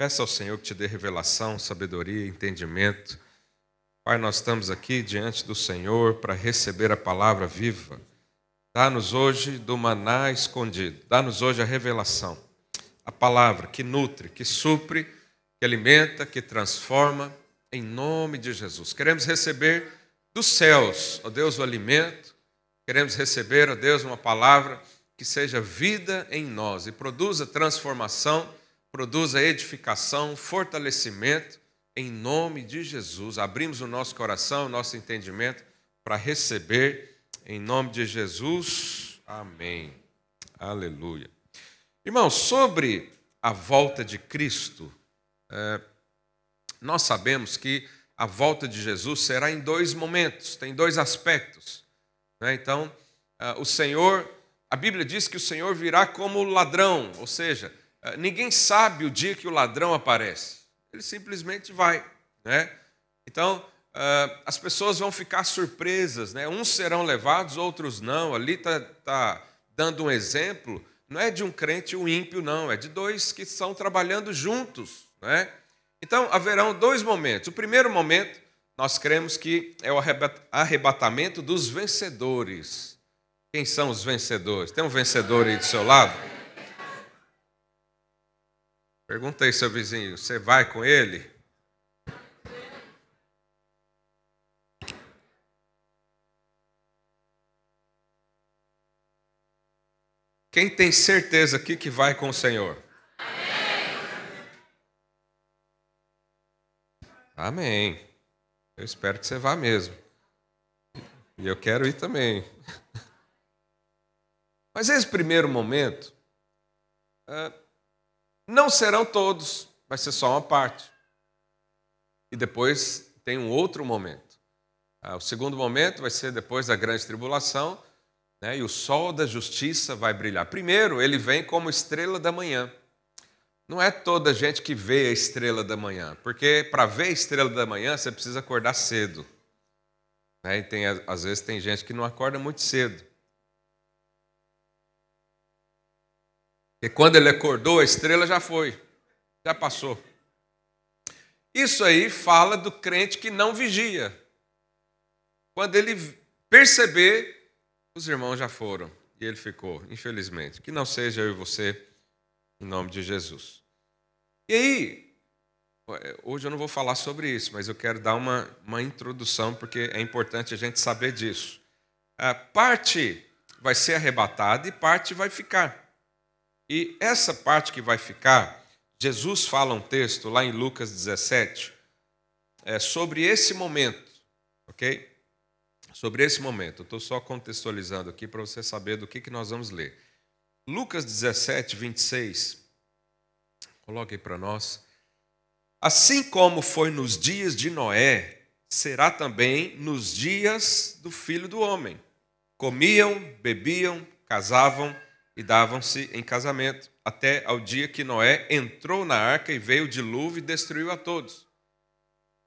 Peça ao Senhor que te dê revelação, sabedoria, entendimento. Pai, nós estamos aqui diante do Senhor para receber a palavra viva. Dá-nos hoje do maná escondido. Dá-nos hoje a revelação. A palavra que nutre, que supre, que alimenta, que transforma, em nome de Jesus. Queremos receber dos céus, ó Deus, o alimento. Queremos receber, ó Deus, uma palavra que seja vida em nós e produza transformação produza edificação, fortalecimento, em nome de Jesus. Abrimos o nosso coração, o nosso entendimento para receber, em nome de Jesus. Amém. Aleluia. Irmãos, sobre a volta de Cristo, é, nós sabemos que a volta de Jesus será em dois momentos, tem dois aspectos. Né? Então, é, o Senhor, a Bíblia diz que o Senhor virá como ladrão, ou seja, ninguém sabe o dia que o ladrão aparece. Ele simplesmente vai. Né? Então, ah, as pessoas vão ficar surpresas. Né? Uns serão levados, outros não. Ali está tá dando um exemplo. Não é de um crente e um ímpio, não. É de dois que estão trabalhando juntos. Né? Então, haverão dois momentos. O primeiro momento, nós cremos que é o arrebatamento dos vencedores. Quem são os vencedores? Tem um vencedor aí do seu lado? Perguntei seu vizinho, você vai com ele? Quem tem certeza aqui que vai com o Senhor? Amém. Amém. Eu espero que você vá mesmo. E eu quero ir também. Mas esse primeiro momento, ah, não serão todos, vai ser só uma parte. E depois tem um outro momento. Ah, o segundo momento vai ser depois da grande tribulação, né, e o sol da justiça vai brilhar. Primeiro, ele vem como estrela da manhã. Não é toda gente que vê a estrela da manhã, porque para ver a estrela da manhã você precisa acordar cedo. Né, e tem, às vezes tem gente que não acorda muito cedo. E quando ele acordou, a estrela já foi, já passou. Isso aí fala do crente que não vigia. Quando ele perceber, os irmãos já foram e ele ficou, infelizmente. Que não seja eu e você, em nome de Jesus. E aí, hoje eu não vou falar sobre isso, mas eu quero dar uma, uma introdução, porque é importante a gente saber disso. A parte vai ser arrebatada e parte vai ficar. E essa parte que vai ficar, Jesus fala um texto lá em Lucas 17 é, sobre esse momento, ok? Sobre esse momento. Estou só contextualizando aqui para você saber do que, que nós vamos ler. Lucas 17, 26. Coloque aí para nós. Assim como foi nos dias de Noé, será também nos dias do filho do homem. Comiam, bebiam, casavam e davam-se em casamento, até ao dia que Noé entrou na arca e veio o dilúvio e destruiu a todos.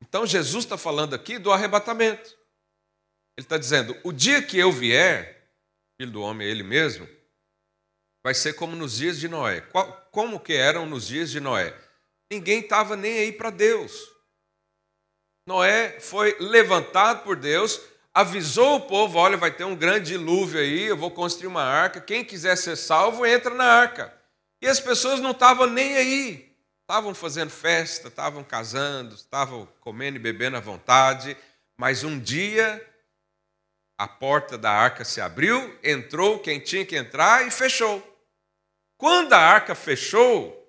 Então Jesus está falando aqui do arrebatamento. Ele está dizendo: o dia que eu vier, filho do homem, ele mesmo, vai ser como nos dias de Noé. Como que eram nos dias de Noé? Ninguém estava nem aí para Deus. Noé foi levantado por Deus avisou o povo: olha, vai ter um grande dilúvio aí, eu vou construir uma arca. Quem quiser ser salvo, entra na arca. E as pessoas não estavam nem aí. Estavam fazendo festa, estavam casando, estavam comendo e bebendo à vontade. Mas um dia a porta da arca se abriu, entrou quem tinha que entrar e fechou. Quando a arca fechou,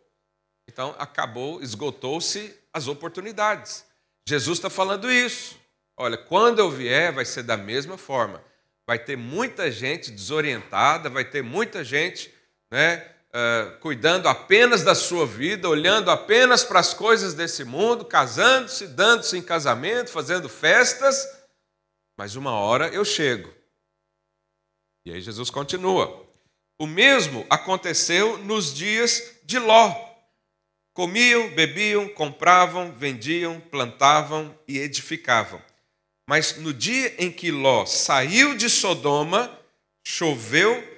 então acabou, esgotou-se as oportunidades. Jesus está falando isso. Olha, quando eu vier, vai ser da mesma forma. Vai ter muita gente desorientada, vai ter muita gente né, uh, cuidando apenas da sua vida, olhando apenas para as coisas desse mundo, casando-se, dando-se em casamento, fazendo festas. Mas uma hora eu chego. E aí Jesus continua. O mesmo aconteceu nos dias de Ló. Comiam, bebiam, compravam, vendiam, plantavam e edificavam. Mas no dia em que Ló saiu de Sodoma, choveu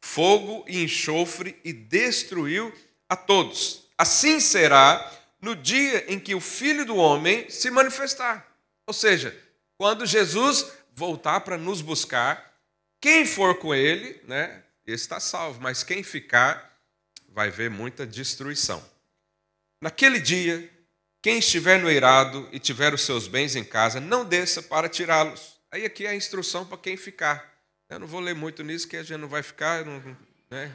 fogo e enxofre e destruiu a todos. Assim será no dia em que o Filho do Homem se manifestar. Ou seja, quando Jesus voltar para nos buscar, quem for com ele, né, está salvo, mas quem ficar vai ver muita destruição. Naquele dia, quem estiver no eirado e tiver os seus bens em casa, não desça para tirá-los. Aí aqui é a instrução para quem ficar. Eu não vou ler muito nisso, que a gente não vai ficar. Não, né?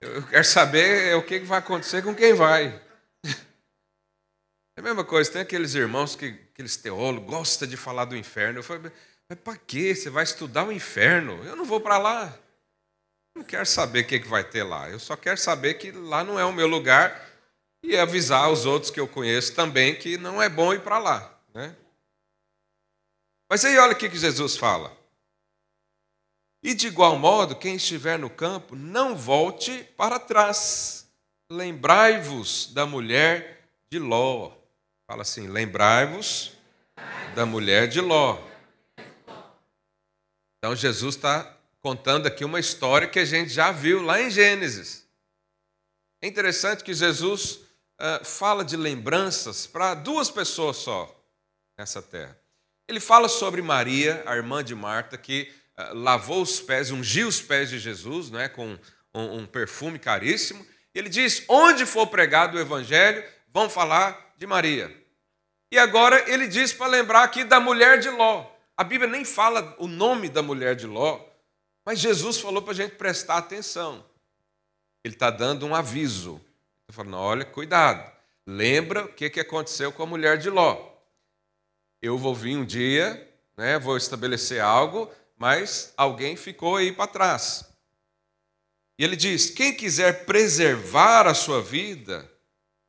Eu quero saber o que vai acontecer com quem vai. É a mesma coisa, tem aqueles irmãos que, aqueles teólogos, gostam de falar do inferno. Eu falei, mas para quê? Você vai estudar o inferno? Eu não vou para lá. Eu não quero saber o que vai ter lá. Eu só quero saber que lá não é o meu lugar e avisar os outros que eu conheço também que não é bom ir para lá. Né? Mas aí olha o que Jesus fala. E de igual modo, quem estiver no campo, não volte para trás. Lembrai-vos da mulher de Ló. Fala assim: lembrai-vos da mulher de Ló. Então Jesus está contando aqui uma história que a gente já viu lá em Gênesis. É interessante que Jesus uh, fala de lembranças para duas pessoas só nessa terra. Ele fala sobre Maria, a irmã de Marta, que uh, lavou os pés, ungiu os pés de Jesus né, com um, um perfume caríssimo. Ele diz: onde for pregado o evangelho, vão falar de Maria. E agora ele diz para lembrar aqui da mulher de Ló. A Bíblia nem fala o nome da mulher de Ló, mas Jesus falou para a gente prestar atenção. Ele está dando um aviso. Ele falando: olha, cuidado, lembra o que, que aconteceu com a mulher de Ló. Eu vou vir um dia, né, vou estabelecer algo, mas alguém ficou aí para trás. E ele diz: quem quiser preservar a sua vida,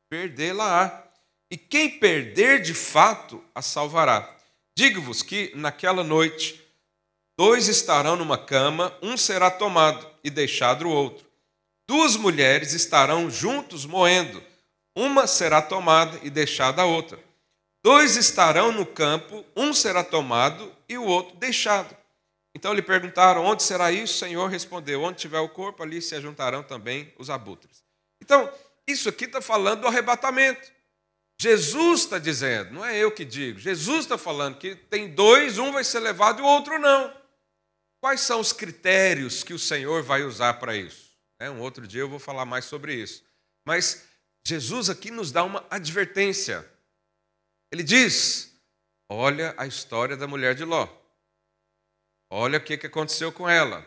perdê-la-á. E quem perder de fato a salvará. Digo-vos que naquela noite dois estarão numa cama, um será tomado e deixado o outro. Duas mulheres estarão juntos moendo, uma será tomada e deixada a outra. Dois estarão no campo, um será tomado e o outro deixado. Então lhe perguntaram: Onde será isso? O Senhor respondeu: Onde tiver o corpo, ali se ajuntarão também os abutres. Então, isso aqui está falando do arrebatamento. Jesus está dizendo, não é eu que digo, Jesus está falando que tem dois, um vai ser levado e o outro não. Quais são os critérios que o Senhor vai usar para isso? É, um outro dia eu vou falar mais sobre isso. Mas Jesus aqui nos dá uma advertência. Ele diz: olha a história da mulher de Ló. Olha o que aconteceu com ela.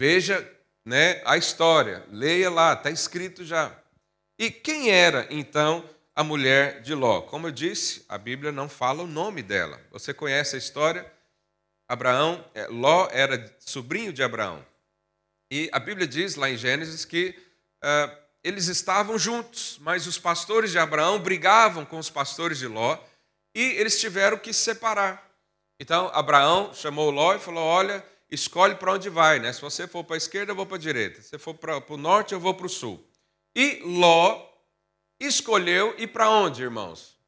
Veja né, a história. Leia lá, está escrito já. E quem era então a mulher de Ló. Como eu disse, a Bíblia não fala o nome dela. Você conhece a história? Abraão, é, Ló era sobrinho de Abraão. E a Bíblia diz lá em Gênesis que uh, eles estavam juntos, mas os pastores de Abraão brigavam com os pastores de Ló e eles tiveram que se separar. Então Abraão chamou Ló e falou: Olha, escolhe para onde vai, né? Se você for para a esquerda, eu vou para a direita. Se for para o norte, eu vou para o sul. E Ló escolheu ir para onde, irmãos?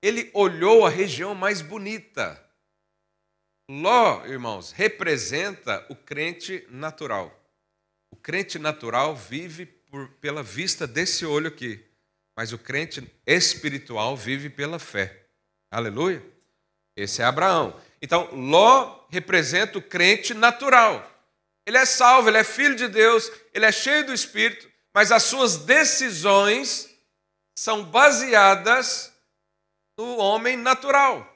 Ele olhou a região mais bonita. Ló, irmãos, representa o crente natural. O crente natural vive por, pela vista desse olho aqui, mas o crente espiritual vive pela fé. Aleluia? Esse é Abraão. Então, Ló representa o crente natural. Ele é salvo, ele é filho de Deus, ele é cheio do Espírito, mas as suas decisões são baseadas no homem natural.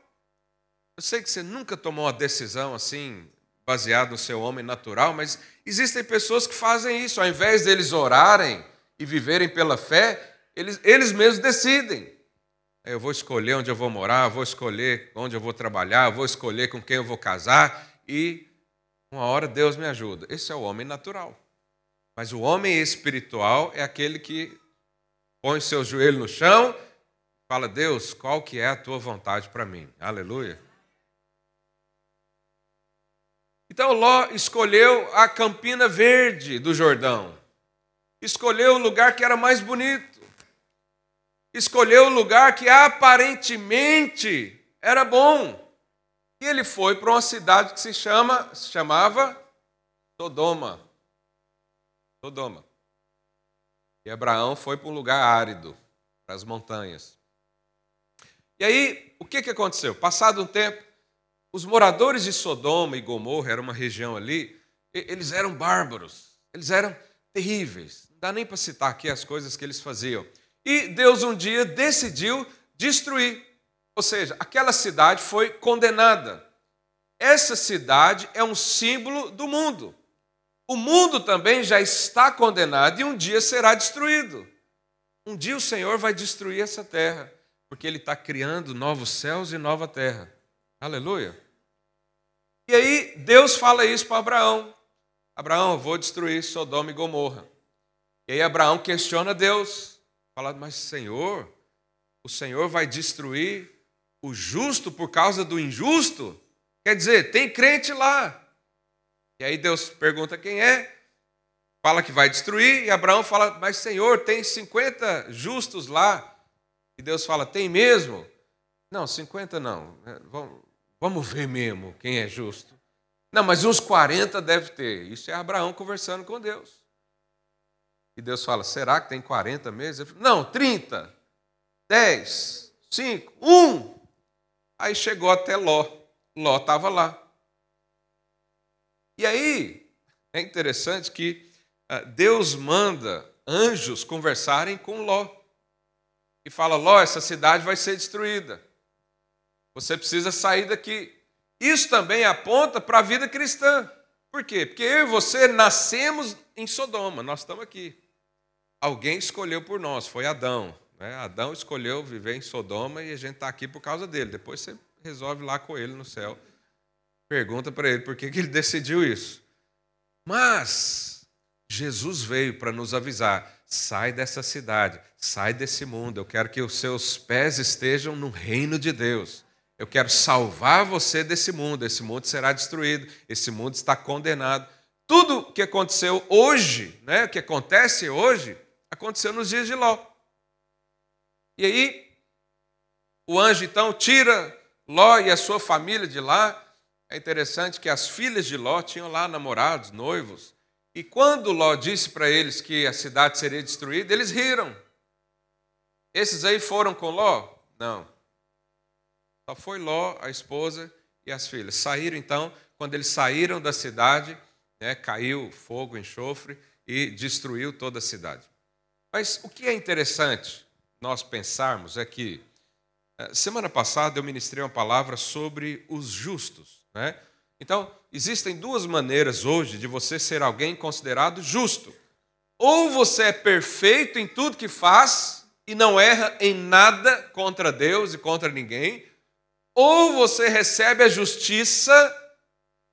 Eu sei que você nunca tomou uma decisão assim, baseada no seu homem natural, mas existem pessoas que fazem isso. Ao invés deles orarem e viverem pela fé, eles, eles mesmos decidem. Eu vou escolher onde eu vou morar, vou escolher onde eu vou trabalhar, vou escolher com quem eu vou casar e uma hora Deus me ajuda. Esse é o homem natural. Mas o homem espiritual é aquele que põe seu joelho no chão, fala: Deus, qual que é a tua vontade para mim? Aleluia. Então Ló escolheu a campina verde do Jordão. Escolheu o lugar que era mais bonito. Escolheu o lugar que aparentemente era bom. E ele foi para uma cidade que se chama, se chamava Sodoma. Sodoma. E Abraão foi para um lugar árido, para as montanhas. E aí, o que, que aconteceu? Passado um tempo, os moradores de Sodoma e Gomorra, era uma região ali, eles eram bárbaros, eles eram terríveis. Não dá nem para citar aqui as coisas que eles faziam. E Deus um dia decidiu destruir. Ou seja, aquela cidade foi condenada. Essa cidade é um símbolo do mundo. O mundo também já está condenado e um dia será destruído. Um dia o Senhor vai destruir essa terra, porque Ele está criando novos céus e nova terra. Aleluia. E aí Deus fala isso para Abraão. Abraão, eu vou destruir Sodoma e Gomorra. E aí Abraão questiona Deus. Fala, mas Senhor, o Senhor vai destruir o justo por causa do injusto? Quer dizer, tem crente lá. E aí Deus pergunta quem é, fala que vai destruir, e Abraão fala, mas Senhor, tem 50 justos lá. E Deus fala, tem mesmo? Não, 50 não. Vamos, Vamos ver mesmo quem é justo. Não, mas uns 40 deve ter. Isso é Abraão conversando com Deus. E Deus fala: será que tem 40 meses? Falo, Não, 30, 10, 5, 1. Aí chegou até Ló. Ló estava lá. E aí, é interessante que ah, Deus manda anjos conversarem com Ló. E fala: Ló, essa cidade vai ser destruída. Você precisa sair daqui. Isso também aponta para a vida cristã. Por quê? Porque eu e você nascemos em Sodoma, nós estamos aqui. Alguém escolheu por nós, foi Adão. Né? Adão escolheu viver em Sodoma e a gente está aqui por causa dele. Depois você resolve lá com ele no céu. Pergunta para ele por que, que ele decidiu isso. Mas Jesus veio para nos avisar: sai dessa cidade, sai desse mundo. Eu quero que os seus pés estejam no reino de Deus. Eu quero salvar você desse mundo. Esse mundo será destruído. Esse mundo está condenado. Tudo o que aconteceu hoje, né, o que acontece hoje, aconteceu nos dias de Ló. E aí, o anjo então tira Ló e a sua família de lá. É interessante que as filhas de Ló tinham lá namorados, noivos. E quando Ló disse para eles que a cidade seria destruída, eles riram. Esses aí foram com Ló? Não. Só foi Ló, a esposa e as filhas. Saíram então, quando eles saíram da cidade, né, caiu fogo, enxofre e destruiu toda a cidade. Mas o que é interessante nós pensarmos é que, eh, semana passada eu ministrei uma palavra sobre os justos. Né? Então, existem duas maneiras hoje de você ser alguém considerado justo. Ou você é perfeito em tudo que faz e não erra em nada contra Deus e contra ninguém, ou você recebe a justiça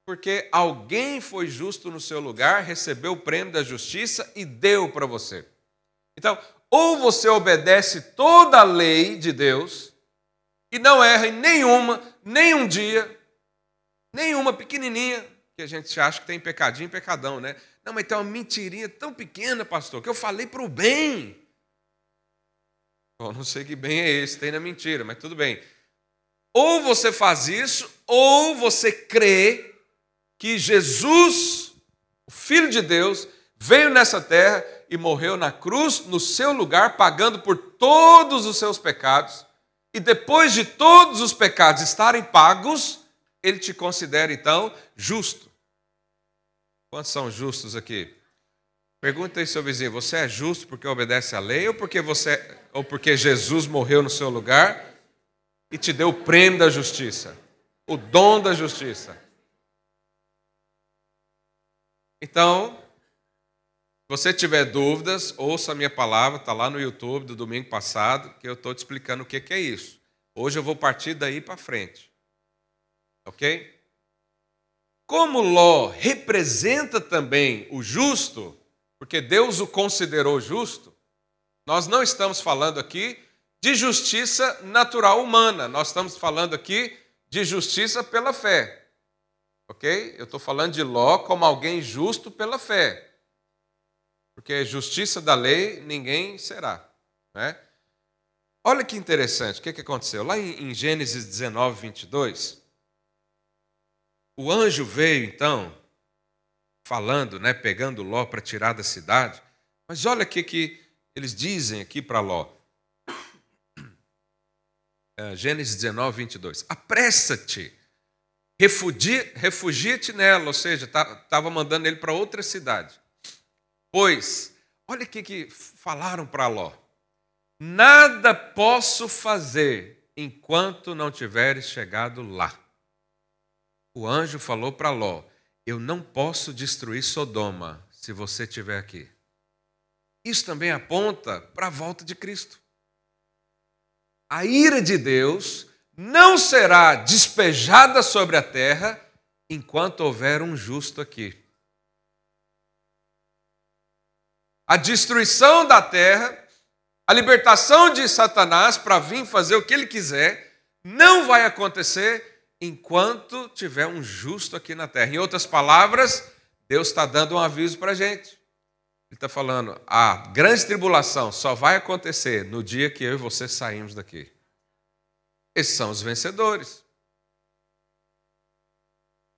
porque alguém foi justo no seu lugar, recebeu o prêmio da justiça e deu para você. Então, ou você obedece toda a lei de Deus e não erra em nenhuma, nem um dia, nenhuma pequenininha, que a gente acha que tem pecadinho, pecadão, né? Não, mas tem uma mentirinha tão pequena, pastor, que eu falei para o bem. Bom, não sei que bem é esse, tem na mentira, mas tudo bem. Ou você faz isso, ou você crê que Jesus, o Filho de Deus, veio nessa terra e morreu na cruz, no seu lugar, pagando por todos os seus pecados, e depois de todos os pecados estarem pagos, ele te considera então justo. Quantos são justos aqui? Pergunta aí seu vizinho: você é justo porque obedece à lei ou porque você ou porque Jesus morreu no seu lugar? E te deu o prêmio da justiça, o dom da justiça. Então, se você tiver dúvidas, ouça a minha palavra, está lá no YouTube do domingo passado, que eu estou te explicando o que é isso. Hoje eu vou partir daí para frente. Ok? Como Ló representa também o justo, porque Deus o considerou justo, nós não estamos falando aqui de justiça natural humana. Nós estamos falando aqui de justiça pela fé. Ok? Eu estou falando de Ló como alguém justo pela fé. Porque justiça da lei ninguém será. Né? Olha que interessante, o que, que aconteceu? Lá em Gênesis 19, 22, o anjo veio então, falando, né, pegando Ló para tirar da cidade. Mas olha o que, que eles dizem aqui para Ló. Uh, Gênesis 19, 22. Apressa-te, refugia-te nela, ou seja, estava mandando ele para outra cidade. Pois, olha o que falaram para Ló: nada posso fazer enquanto não tiveres chegado lá. O anjo falou para Ló: Eu não posso destruir Sodoma se você estiver aqui. Isso também aponta para a volta de Cristo. A ira de Deus não será despejada sobre a terra enquanto houver um justo aqui. A destruição da terra, a libertação de Satanás para vir fazer o que ele quiser, não vai acontecer enquanto tiver um justo aqui na terra. Em outras palavras, Deus está dando um aviso para a gente. Ele está falando: a grande tribulação só vai acontecer no dia que eu e você saímos daqui. Esses são os vencedores.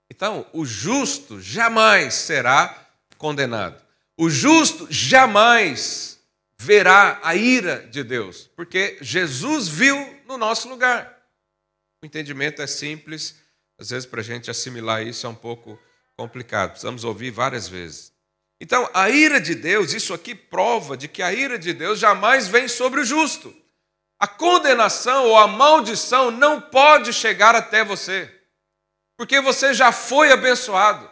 Então, o justo jamais será condenado. O justo jamais verá a ira de Deus, porque Jesus viu no nosso lugar. O entendimento é simples, às vezes para a gente assimilar isso é um pouco complicado, precisamos ouvir várias vezes. Então, a ira de Deus, isso aqui prova de que a ira de Deus jamais vem sobre o justo. A condenação ou a maldição não pode chegar até você, porque você já foi abençoado.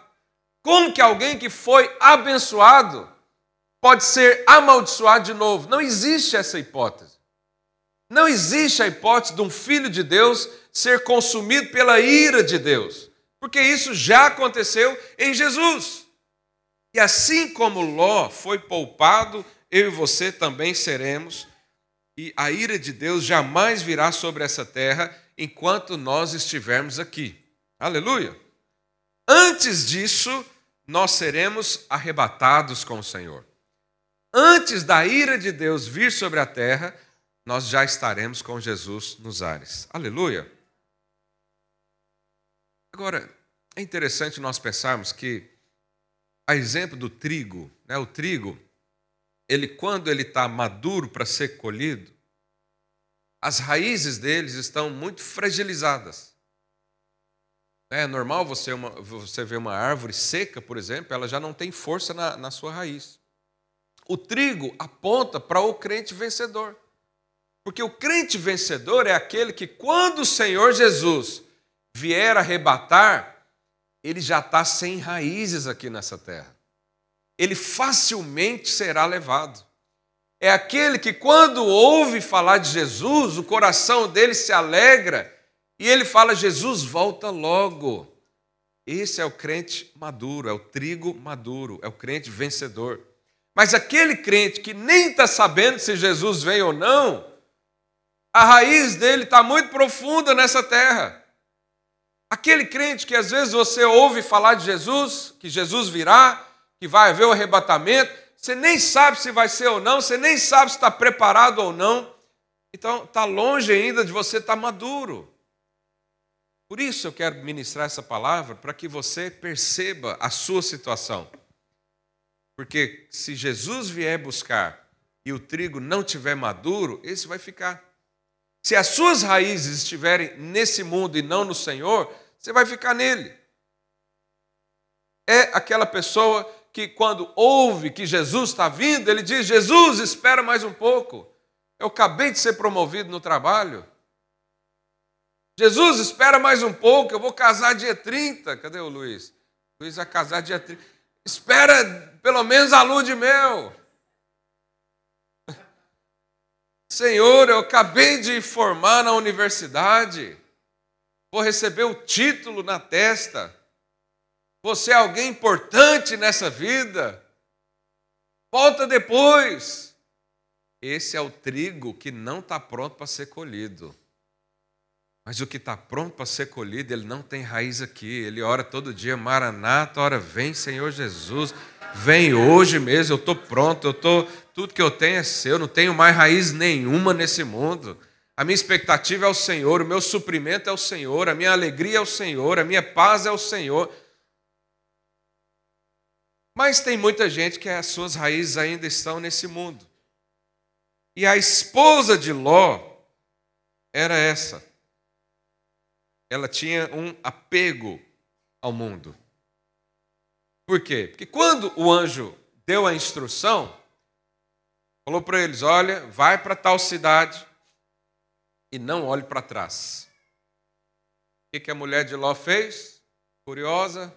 Como que alguém que foi abençoado pode ser amaldiçoado de novo? Não existe essa hipótese. Não existe a hipótese de um filho de Deus ser consumido pela ira de Deus, porque isso já aconteceu em Jesus. E assim como Ló foi poupado, eu e você também seremos e a ira de Deus jamais virá sobre essa terra enquanto nós estivermos aqui. Aleluia! Antes disso, nós seremos arrebatados com o Senhor. Antes da ira de Deus vir sobre a terra, nós já estaremos com Jesus nos ares. Aleluia! Agora, é interessante nós pensarmos que, a exemplo do trigo, né, o trigo ele quando ele está maduro para ser colhido, as raízes deles estão muito fragilizadas. É normal você, uma, você ver uma árvore seca, por exemplo, ela já não tem força na, na sua raiz. O trigo aponta para o crente vencedor. Porque o crente vencedor é aquele que, quando o Senhor Jesus vier arrebatar, ele já está sem raízes aqui nessa terra ele facilmente será levado. É aquele que, quando ouve falar de Jesus, o coração dele se alegra e ele fala: Jesus, volta logo. Esse é o crente maduro, é o trigo maduro, é o crente vencedor. Mas aquele crente que nem está sabendo se Jesus vem ou não, a raiz dele está muito profunda nessa terra. Aquele crente que às vezes você ouve falar de Jesus, que Jesus virá, que vai haver o arrebatamento, você nem sabe se vai ser ou não, você nem sabe se está preparado ou não. Então, está longe ainda de você estar tá maduro. Por isso eu quero ministrar essa palavra, para que você perceba a sua situação. Porque se Jesus vier buscar e o trigo não estiver maduro, esse vai ficar. Se as suas raízes estiverem nesse mundo e não no Senhor, você vai ficar nele. É aquela pessoa que, quando ouve que Jesus está vindo, ele diz: Jesus, espera mais um pouco. Eu acabei de ser promovido no trabalho. Jesus, espera mais um pouco, eu vou casar dia 30. Cadê o Luiz? Luiz vai casar dia 30. Espera pelo menos a lua de mel. Senhor, eu acabei de formar na universidade, vou receber o título na testa. Você é alguém importante nessa vida. Volta depois. Esse é o trigo que não está pronto para ser colhido. Mas o que está pronto para ser colhido, ele não tem raiz aqui. Ele ora todo dia, Maranata, ora, vem Senhor Jesus, vem hoje mesmo, eu estou pronto, eu tô, tudo que eu tenho é seu, não tenho mais raiz nenhuma nesse mundo. A minha expectativa é o Senhor, o meu suprimento é o Senhor, a minha alegria é o Senhor, a minha paz é o Senhor. Mas tem muita gente que as suas raízes ainda estão nesse mundo. E a esposa de Ló era essa. Ela tinha um apego ao mundo. Por quê? Porque quando o anjo deu a instrução, falou para eles: olha, vai para tal cidade e não olhe para trás. O que a mulher de Ló fez? Curiosa.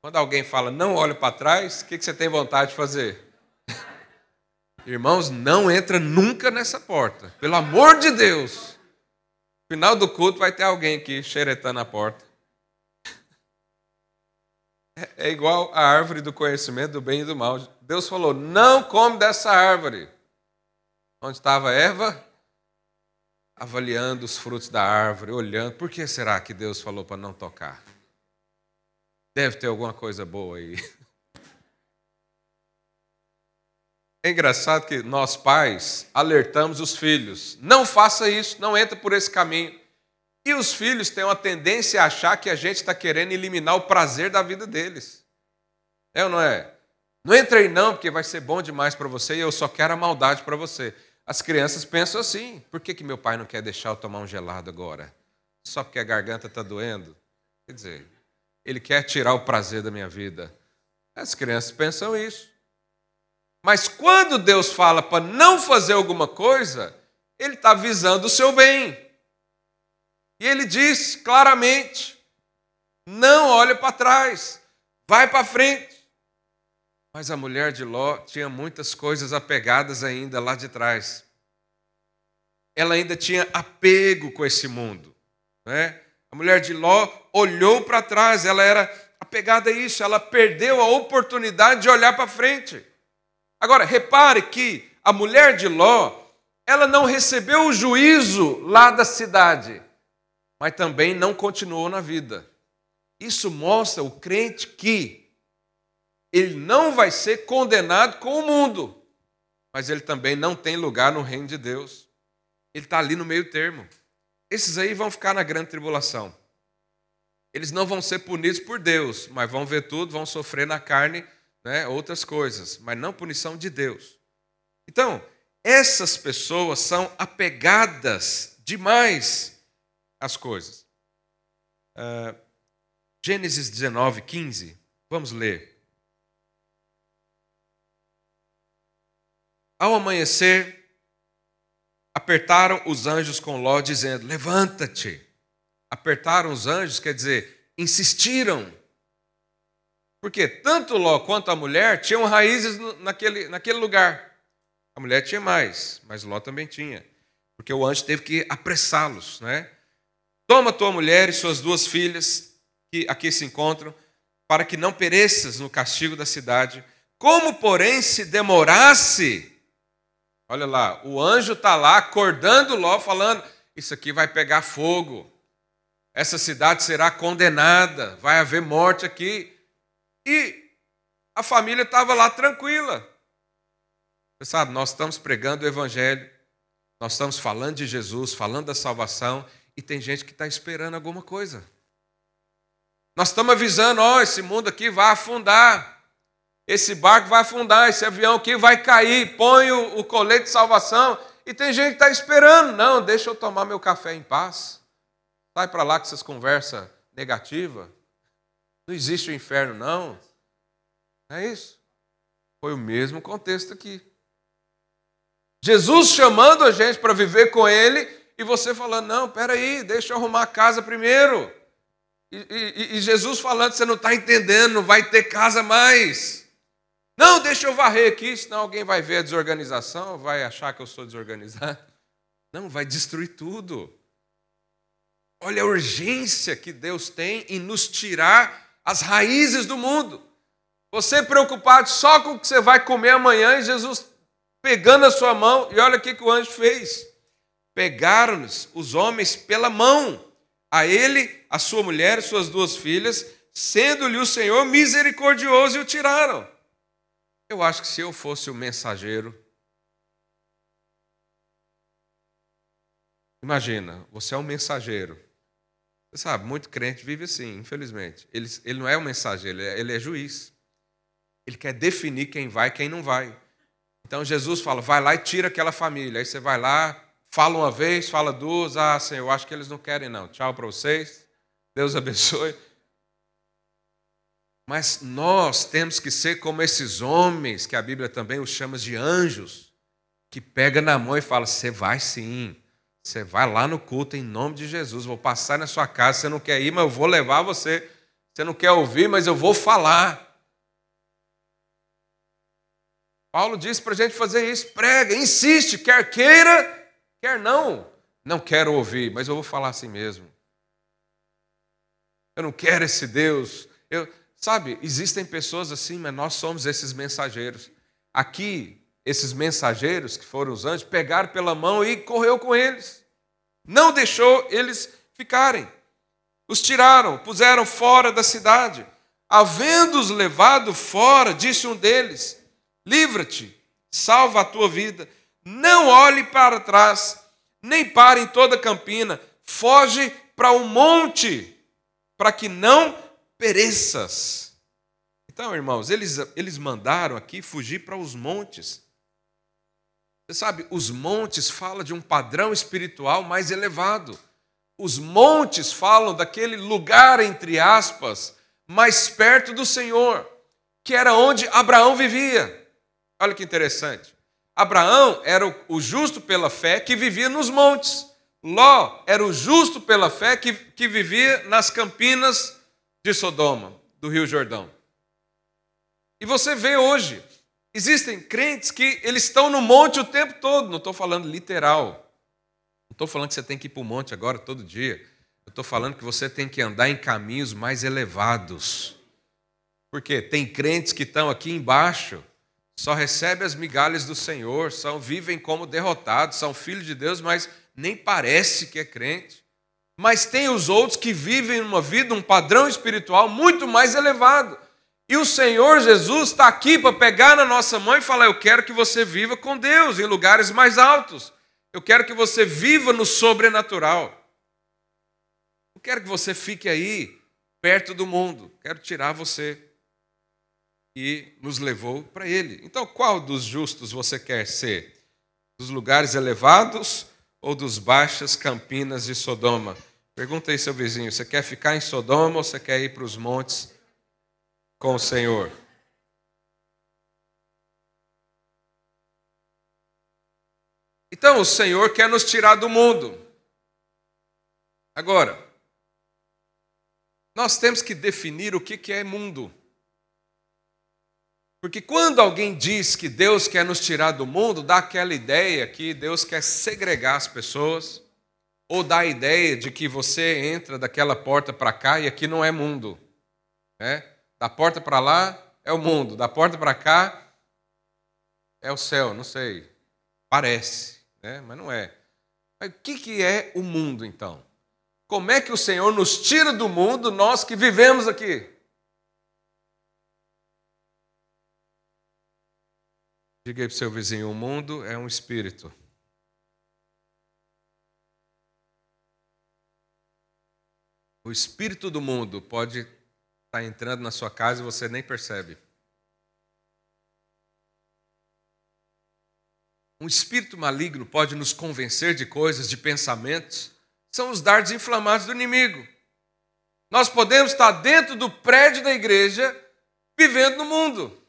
Quando alguém fala não olhe para trás, o que você tem vontade de fazer? Irmãos, não entra nunca nessa porta. Pelo amor de Deus. No final do culto vai ter alguém aqui xeretando a porta. É, é igual a árvore do conhecimento do bem e do mal. Deus falou: não come dessa árvore. Onde estava Eva? Avaliando os frutos da árvore, olhando. Por que será que Deus falou para não tocar? Deve ter alguma coisa boa aí. É engraçado que nós pais alertamos os filhos: não faça isso, não entra por esse caminho. E os filhos têm uma tendência a achar que a gente está querendo eliminar o prazer da vida deles. É ou não é? Não entrei não, porque vai ser bom demais para você e eu só quero a maldade para você. As crianças pensam assim: por que, que meu pai não quer deixar eu tomar um gelado agora? Só porque a garganta está doendo? Quer dizer, ele quer tirar o prazer da minha vida. As crianças pensam isso. Mas quando Deus fala para não fazer alguma coisa, Ele está visando o seu bem. E Ele diz claramente: não olhe para trás, vai para frente. Mas a mulher de Ló tinha muitas coisas apegadas ainda lá de trás. Ela ainda tinha apego com esse mundo. Né? A mulher de Ló olhou para trás, ela era apegada a isso, ela perdeu a oportunidade de olhar para frente. Agora, repare que a mulher de Ló, ela não recebeu o juízo lá da cidade, mas também não continuou na vida. Isso mostra o crente que ele não vai ser condenado com o mundo, mas ele também não tem lugar no reino de Deus. Ele está ali no meio termo. Esses aí vão ficar na grande tribulação. Eles não vão ser punidos por Deus, mas vão ver tudo, vão sofrer na carne né, outras coisas, mas não punição de Deus. Então, essas pessoas são apegadas demais às coisas. Uh, Gênesis 19, 15, vamos ler. Ao amanhecer, apertaram os anjos com Ló, dizendo: Levanta-te. Apertaram os anjos, quer dizer, insistiram porque tanto Ló quanto a mulher tinham raízes naquele, naquele lugar. A mulher tinha mais, mas Ló também tinha. Porque o anjo teve que apressá-los. Né? Toma tua mulher e suas duas filhas, que aqui se encontram, para que não pereças no castigo da cidade. Como, porém, se demorasse. Olha lá, o anjo está lá acordando Ló, falando: Isso aqui vai pegar fogo. Essa cidade será condenada, vai haver morte aqui. E a família estava lá tranquila. Você sabe, nós estamos pregando o Evangelho, nós estamos falando de Jesus, falando da salvação, e tem gente que está esperando alguma coisa. Nós estamos avisando: ó, oh, esse mundo aqui vai afundar, esse barco vai afundar, esse avião aqui vai cair, põe o, o colete de salvação. E tem gente que está esperando: não, deixa eu tomar meu café em paz. Sai para lá com essas conversas negativas. Não existe o inferno, não. É isso. Foi o mesmo contexto aqui. Jesus chamando a gente para viver com Ele e você falando: não, peraí, deixa eu arrumar a casa primeiro. E, e, e Jesus falando: você não está entendendo, não vai ter casa mais. Não, deixa eu varrer aqui, senão alguém vai ver a desorganização, vai achar que eu sou desorganizado. Não, vai destruir tudo. Olha a urgência que Deus tem em nos tirar as raízes do mundo. Você preocupado só com o que você vai comer amanhã e Jesus pegando a sua mão, e olha o que, que o anjo fez. Pegaram-nos os homens pela mão, a ele, a sua mulher e suas duas filhas, sendo-lhe o Senhor misericordioso, e o tiraram. Eu acho que se eu fosse o mensageiro, imagina, você é um mensageiro, você sabe, muito crente vive assim, infelizmente. Ele, ele não é um mensageiro, ele é, ele é juiz. Ele quer definir quem vai e quem não vai. Então Jesus fala: vai lá e tira aquela família. Aí você vai lá, fala uma vez, fala duas, ah, Senhor, eu acho que eles não querem não. Tchau para vocês. Deus abençoe. Mas nós temos que ser como esses homens, que a Bíblia também os chama de anjos, que pega na mão e fala: "Você vai sim. Você vai lá no culto em nome de Jesus. Vou passar na sua casa, você não quer ir, mas eu vou levar você. Você não quer ouvir, mas eu vou falar." Paulo disse para a gente fazer isso, prega, insiste, quer queira, quer não. Não quero ouvir, mas eu vou falar assim mesmo. Eu não quero esse Deus. Eu, sabe, existem pessoas assim, mas nós somos esses mensageiros. Aqui, esses mensageiros que foram os anjos, pegaram pela mão e correu com eles. Não deixou eles ficarem. Os tiraram, puseram fora da cidade. Havendo-os levado fora, disse um deles: livra-te, salva a tua vida. Não olhe para trás, nem pare em toda a campina, foge para o monte, para que não pereças. Então, irmãos, eles, eles mandaram aqui fugir para os montes. Você sabe, os montes falam de um padrão espiritual mais elevado. Os montes falam daquele lugar, entre aspas, mais perto do Senhor, que era onde Abraão vivia. Olha que interessante. Abraão era o justo pela fé que vivia nos montes. Ló era o justo pela fé que, que vivia nas campinas de Sodoma, do Rio Jordão. E você vê hoje, existem crentes que eles estão no monte o tempo todo. Não estou falando literal. Não estou falando que você tem que ir para o monte agora todo dia. Eu estou falando que você tem que andar em caminhos mais elevados. Porque tem crentes que estão aqui embaixo só recebem as migalhas do Senhor, são vivem como derrotados, são filhos de Deus, mas nem parece que é crente. Mas tem os outros que vivem uma vida, um padrão espiritual muito mais elevado. E o Senhor Jesus está aqui para pegar na nossa mão e falar: Eu quero que você viva com Deus em lugares mais altos. Eu quero que você viva no sobrenatural. Eu quero que você fique aí, perto do mundo. Quero tirar você e nos levou para ele. Então, qual dos justos você quer ser? Dos lugares elevados ou dos baixas campinas de Sodoma? Pergunta aí seu vizinho: você quer ficar em Sodoma ou você quer ir para os montes com o Senhor? Então, o Senhor quer nos tirar do mundo. Agora, nós temos que definir o que é mundo. Porque quando alguém diz que Deus quer nos tirar do mundo, dá aquela ideia que Deus quer segregar as pessoas, ou dá a ideia de que você entra daquela porta para cá e aqui não é mundo. Né? Da porta para lá é o mundo, da porta para cá é o céu, não sei. Parece, né? mas não é. Mas o que é o mundo então? Como é que o Senhor nos tira do mundo, nós que vivemos aqui? Diga aí para o seu vizinho: o mundo é um espírito. O espírito do mundo pode estar tá entrando na sua casa e você nem percebe. Um espírito maligno pode nos convencer de coisas, de pensamentos. São os dardos inflamados do inimigo. Nós podemos estar dentro do prédio da igreja, vivendo no mundo.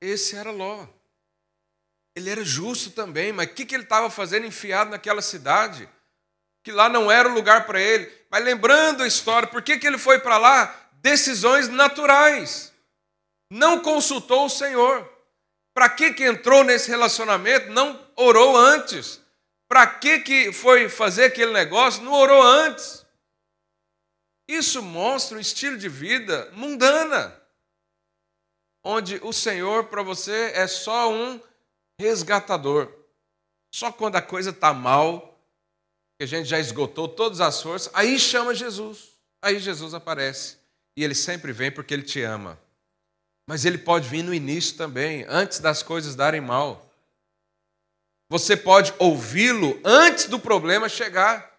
Esse era Ló. Ele era justo também, mas o que, que ele estava fazendo enfiado naquela cidade? Que lá não era o lugar para ele. Mas lembrando a história, por que, que ele foi para lá? Decisões naturais. Não consultou o Senhor. Para que, que entrou nesse relacionamento? Não orou antes. Para que, que foi fazer aquele negócio? Não orou antes. Isso mostra um estilo de vida mundana onde o Senhor para você é só um resgatador. Só quando a coisa está mal, que a gente já esgotou todas as forças, aí chama Jesus. Aí Jesus aparece. E ele sempre vem porque ele te ama. Mas ele pode vir no início também, antes das coisas darem mal. Você pode ouvi-lo antes do problema chegar.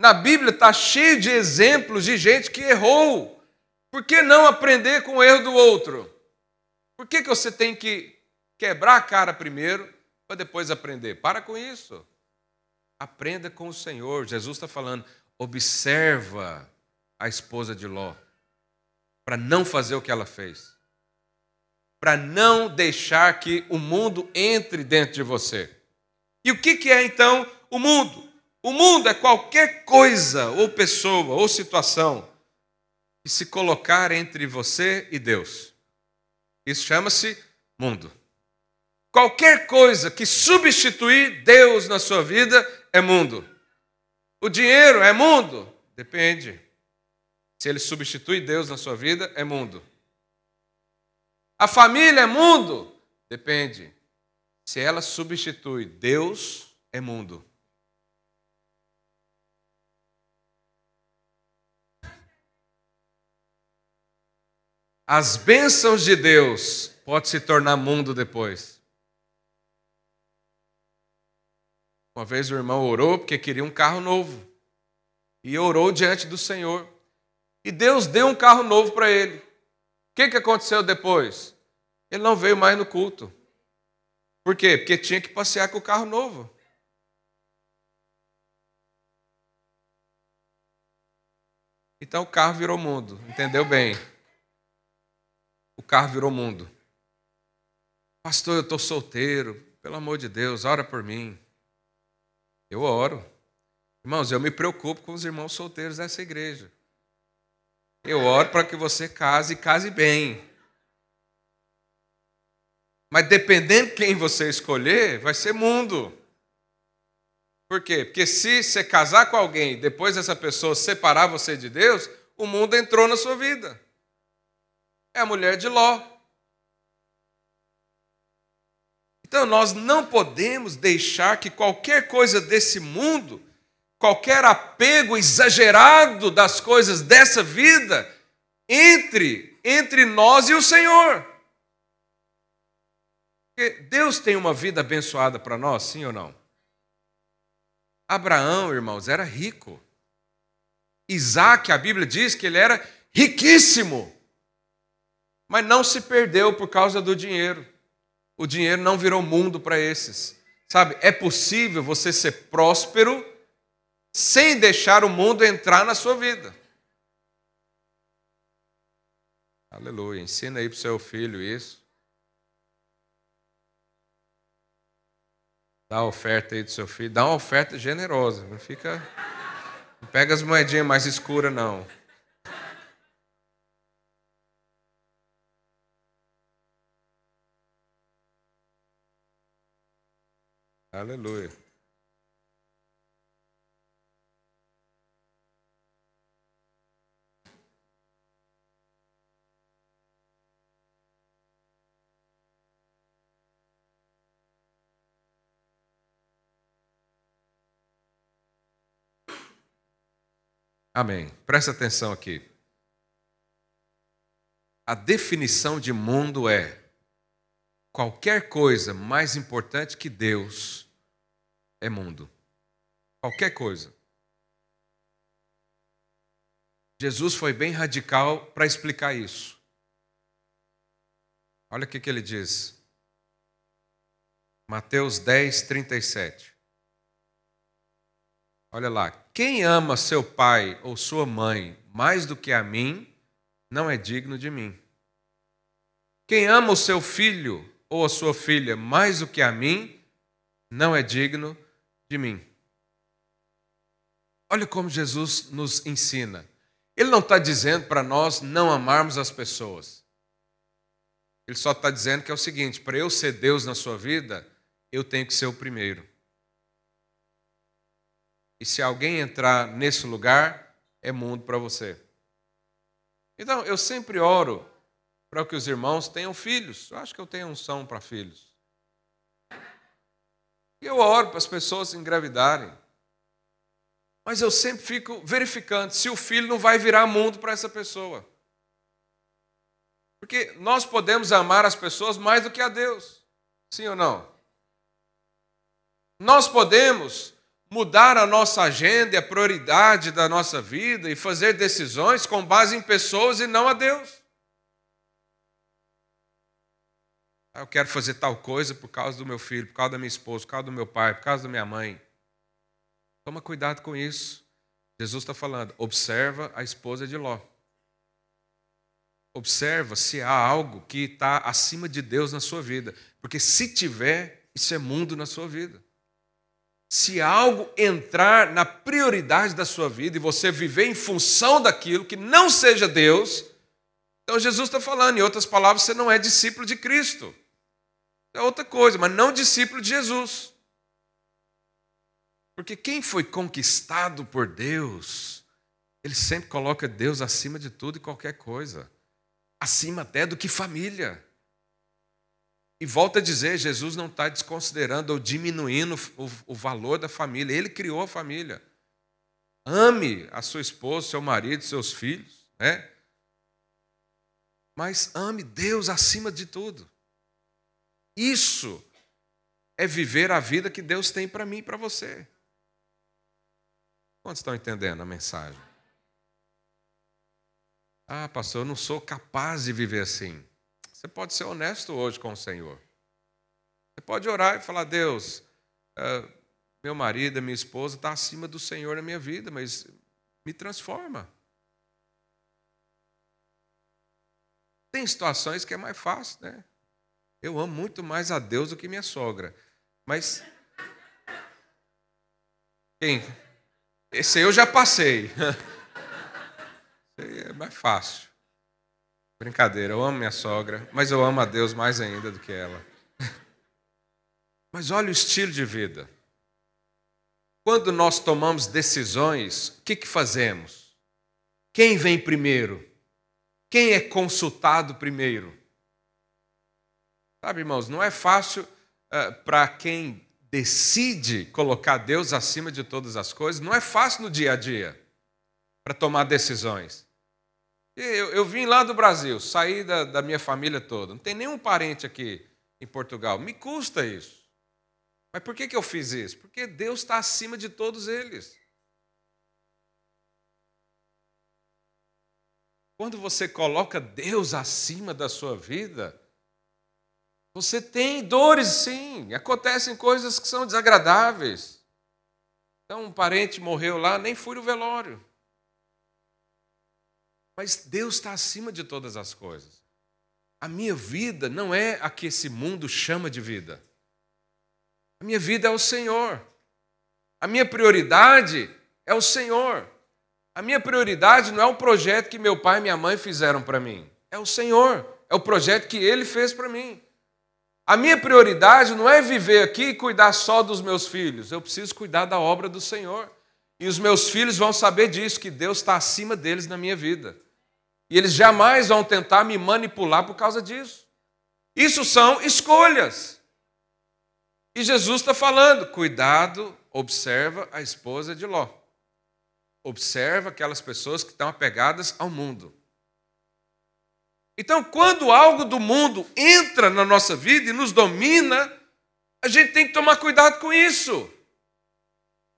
Na Bíblia está cheio de exemplos de gente que errou por que não aprender com o erro do outro? Por que, que você tem que quebrar a cara primeiro para depois aprender. Para com isso. Aprenda com o Senhor. Jesus está falando, observa a esposa de Ló, para não fazer o que ela fez, para não deixar que o mundo entre dentro de você. E o que é então o mundo? O mundo é qualquer coisa, ou pessoa, ou situação que se colocar entre você e Deus. Isso chama-se mundo. Qualquer coisa que substituir Deus na sua vida é mundo. O dinheiro é mundo? Depende. Se ele substitui Deus na sua vida, é mundo. A família é mundo? Depende. Se ela substitui Deus, é mundo. As bênçãos de Deus pode se tornar mundo depois. Uma vez o irmão orou porque queria um carro novo. E orou diante do Senhor. E Deus deu um carro novo para ele. O que, que aconteceu depois? Ele não veio mais no culto. Por quê? Porque tinha que passear com o carro novo. Então o carro virou mundo, entendeu bem? O carro virou mundo. Pastor, eu estou solteiro, pelo amor de Deus, ora por mim. Eu oro. Irmãos, eu me preocupo com os irmãos solteiros dessa igreja. Eu oro para que você case e case bem. Mas dependendo de quem você escolher, vai ser mundo. Por quê? Porque se você casar com alguém e depois essa pessoa separar você de Deus, o mundo entrou na sua vida. É a mulher de Ló. Então nós não podemos deixar que qualquer coisa desse mundo qualquer apego exagerado das coisas dessa vida entre entre nós e o Senhor. Porque Deus tem uma vida abençoada para nós, sim ou não? Abraão, irmãos, era rico. Isaac, a Bíblia diz que ele era riquíssimo, mas não se perdeu por causa do dinheiro. O dinheiro não virou mundo para esses. Sabe, é possível você ser próspero sem deixar o mundo entrar na sua vida. Aleluia. Ensina aí para o seu filho isso. Dá a oferta aí do seu filho. Dá uma oferta generosa. Não fica. Não pega as moedinhas mais escuras, não. Aleluia. Amém. Presta atenção aqui. A definição de mundo é qualquer coisa mais importante que Deus é mundo. Qualquer coisa. Jesus foi bem radical para explicar isso. Olha o que, que ele diz. Mateus 10, 37. Olha lá. Quem ama seu pai ou sua mãe mais do que a mim, não é digno de mim. Quem ama o seu filho ou a sua filha mais do que a mim, não é digno de mim. Olha como Jesus nos ensina. Ele não está dizendo para nós não amarmos as pessoas. Ele só está dizendo que é o seguinte: para eu ser Deus na sua vida, eu tenho que ser o primeiro. E se alguém entrar nesse lugar, é mundo para você. Então, eu sempre oro para que os irmãos tenham filhos. Eu acho que eu tenho unção para filhos. Eu oro para as pessoas engravidarem. Mas eu sempre fico verificando se o filho não vai virar mundo para essa pessoa. Porque nós podemos amar as pessoas mais do que a Deus. Sim ou não? Nós podemos mudar a nossa agenda a prioridade da nossa vida e fazer decisões com base em pessoas e não a Deus. Ah, eu quero fazer tal coisa por causa do meu filho, por causa da minha esposa, por causa do meu pai, por causa da minha mãe. Toma cuidado com isso. Jesus está falando, observa a esposa de Ló. Observa se há algo que está acima de Deus na sua vida. Porque se tiver, isso é mundo na sua vida. Se algo entrar na prioridade da sua vida e você viver em função daquilo que não seja Deus, então Jesus está falando, em outras palavras, você não é discípulo de Cristo. É outra coisa, mas não discípulo de Jesus. Porque quem foi conquistado por Deus, ele sempre coloca Deus acima de tudo e qualquer coisa, acima até do que família. E volta a dizer, Jesus não está desconsiderando ou diminuindo o, o, valor da família. Ele criou a família. Ame a sua esposa, seu marido, seus filhos, né? Mas ame Deus acima de tudo. Isso é viver a vida que Deus tem para mim e para você. Quantos estão entendendo a mensagem? Ah, pastor, eu não sou capaz de viver assim. Você pode ser honesto hoje com o Senhor. Você pode orar e falar: Deus, uh, meu marido, minha esposa está acima do Senhor na minha vida, mas me transforma. Tem situações que é mais fácil, né? Eu amo muito mais a Deus do que minha sogra. Mas. Quem? Esse eu já passei. É mais fácil. Brincadeira, eu amo minha sogra, mas eu amo a Deus mais ainda do que ela. Mas olha o estilo de vida. Quando nós tomamos decisões, o que, que fazemos? Quem vem primeiro? Quem é consultado primeiro? Sabe, irmãos, não é fácil uh, para quem decide colocar Deus acima de todas as coisas, não é fácil no dia a dia para tomar decisões. Eu, eu vim lá do Brasil, saí da, da minha família toda. Não tem nenhum parente aqui em Portugal. Me custa isso. Mas por que, que eu fiz isso? Porque Deus está acima de todos eles. Quando você coloca Deus acima da sua vida, você tem dores, sim. Acontecem coisas que são desagradáveis. Então, um parente morreu lá, nem fui no velório. Mas Deus está acima de todas as coisas. A minha vida não é a que esse mundo chama de vida. A minha vida é o Senhor. A minha prioridade é o Senhor. A minha prioridade não é o projeto que meu pai e minha mãe fizeram para mim. É o Senhor. É o projeto que Ele fez para mim. A minha prioridade não é viver aqui e cuidar só dos meus filhos. Eu preciso cuidar da obra do Senhor. E os meus filhos vão saber disso, que Deus está acima deles na minha vida. E eles jamais vão tentar me manipular por causa disso. Isso são escolhas. E Jesus está falando: cuidado, observa a esposa de Ló. Observa aquelas pessoas que estão apegadas ao mundo. Então, quando algo do mundo entra na nossa vida e nos domina, a gente tem que tomar cuidado com isso.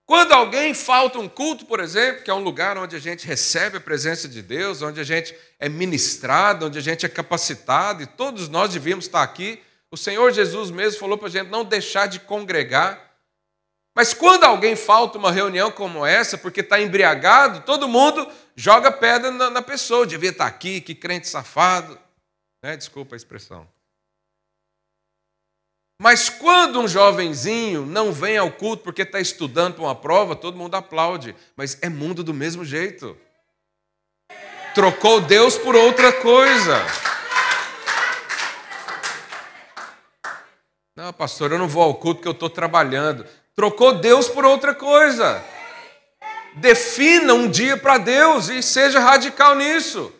Quando alguém falta um culto, por exemplo, que é um lugar onde a gente recebe a presença de Deus, onde a gente é ministrado, onde a gente é capacitado, e todos nós devíamos estar aqui, o Senhor Jesus mesmo falou para a gente não deixar de congregar. Mas quando alguém falta uma reunião como essa, porque está embriagado, todo mundo joga pedra na, na pessoa. Devia estar aqui, que crente safado. Né? Desculpa a expressão. Mas quando um jovenzinho não vem ao culto porque está estudando para uma prova, todo mundo aplaude. Mas é mundo do mesmo jeito. Trocou Deus por outra coisa. Não, pastor, eu não vou ao culto porque eu estou trabalhando. Trocou Deus por outra coisa. Defina um dia para Deus e seja radical nisso.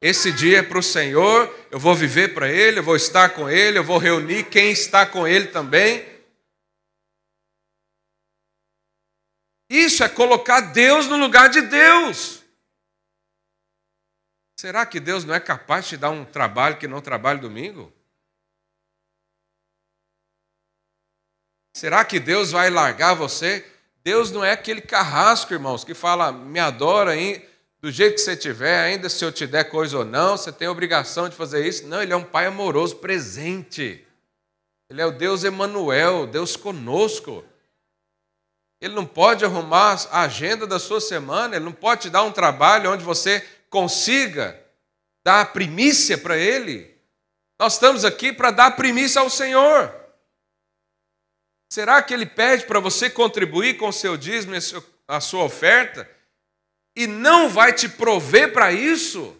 Esse dia é para o Senhor, eu vou viver para Ele, eu vou estar com Ele, eu vou reunir quem está com Ele também. Isso é colocar Deus no lugar de Deus. Será que Deus não é capaz de dar um trabalho que não trabalha domingo? Será que Deus vai largar você? Deus não é aquele carrasco, irmãos, que fala, me adora, hein? do jeito que você tiver, ainda se eu te der coisa ou não, você tem obrigação de fazer isso. Não, ele é um pai amoroso, presente. Ele é o Deus Emanuel, Deus conosco. Ele não pode arrumar a agenda da sua semana, ele não pode te dar um trabalho onde você consiga dar a primícia para ele. Nós estamos aqui para dar a primícia ao Senhor. Será que ele pede para você contribuir com o seu dízimo e a sua oferta e não vai te prover para isso?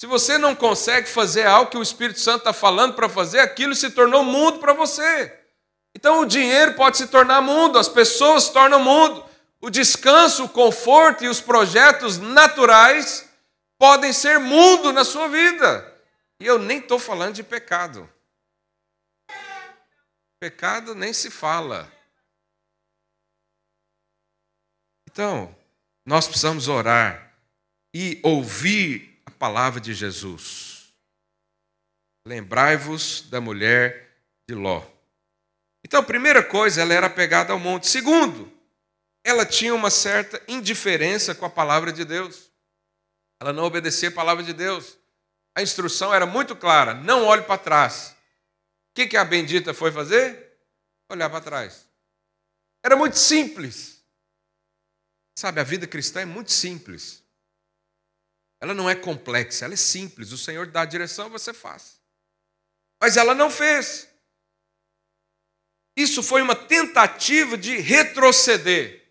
Se você não consegue fazer algo que o Espírito Santo está falando para fazer, aquilo se tornou mundo para você. Então o dinheiro pode se tornar mundo, as pessoas se tornam mundo, o descanso, o conforto e os projetos naturais podem ser mundo na sua vida. E eu nem estou falando de pecado. Pecado nem se fala. Então, nós precisamos orar e ouvir a palavra de Jesus. Lembrai-vos da mulher de Ló. Então, primeira coisa, ela era apegada ao monte. Segundo, ela tinha uma certa indiferença com a palavra de Deus. Ela não obedecia a palavra de Deus. A instrução era muito clara: não olhe para trás. O que, que a bendita foi fazer? Olhar para trás. Era muito simples. Sabe, a vida cristã é muito simples. Ela não é complexa, ela é simples. O Senhor dá a direção, você faz. Mas ela não fez. Isso foi uma tentativa de retroceder,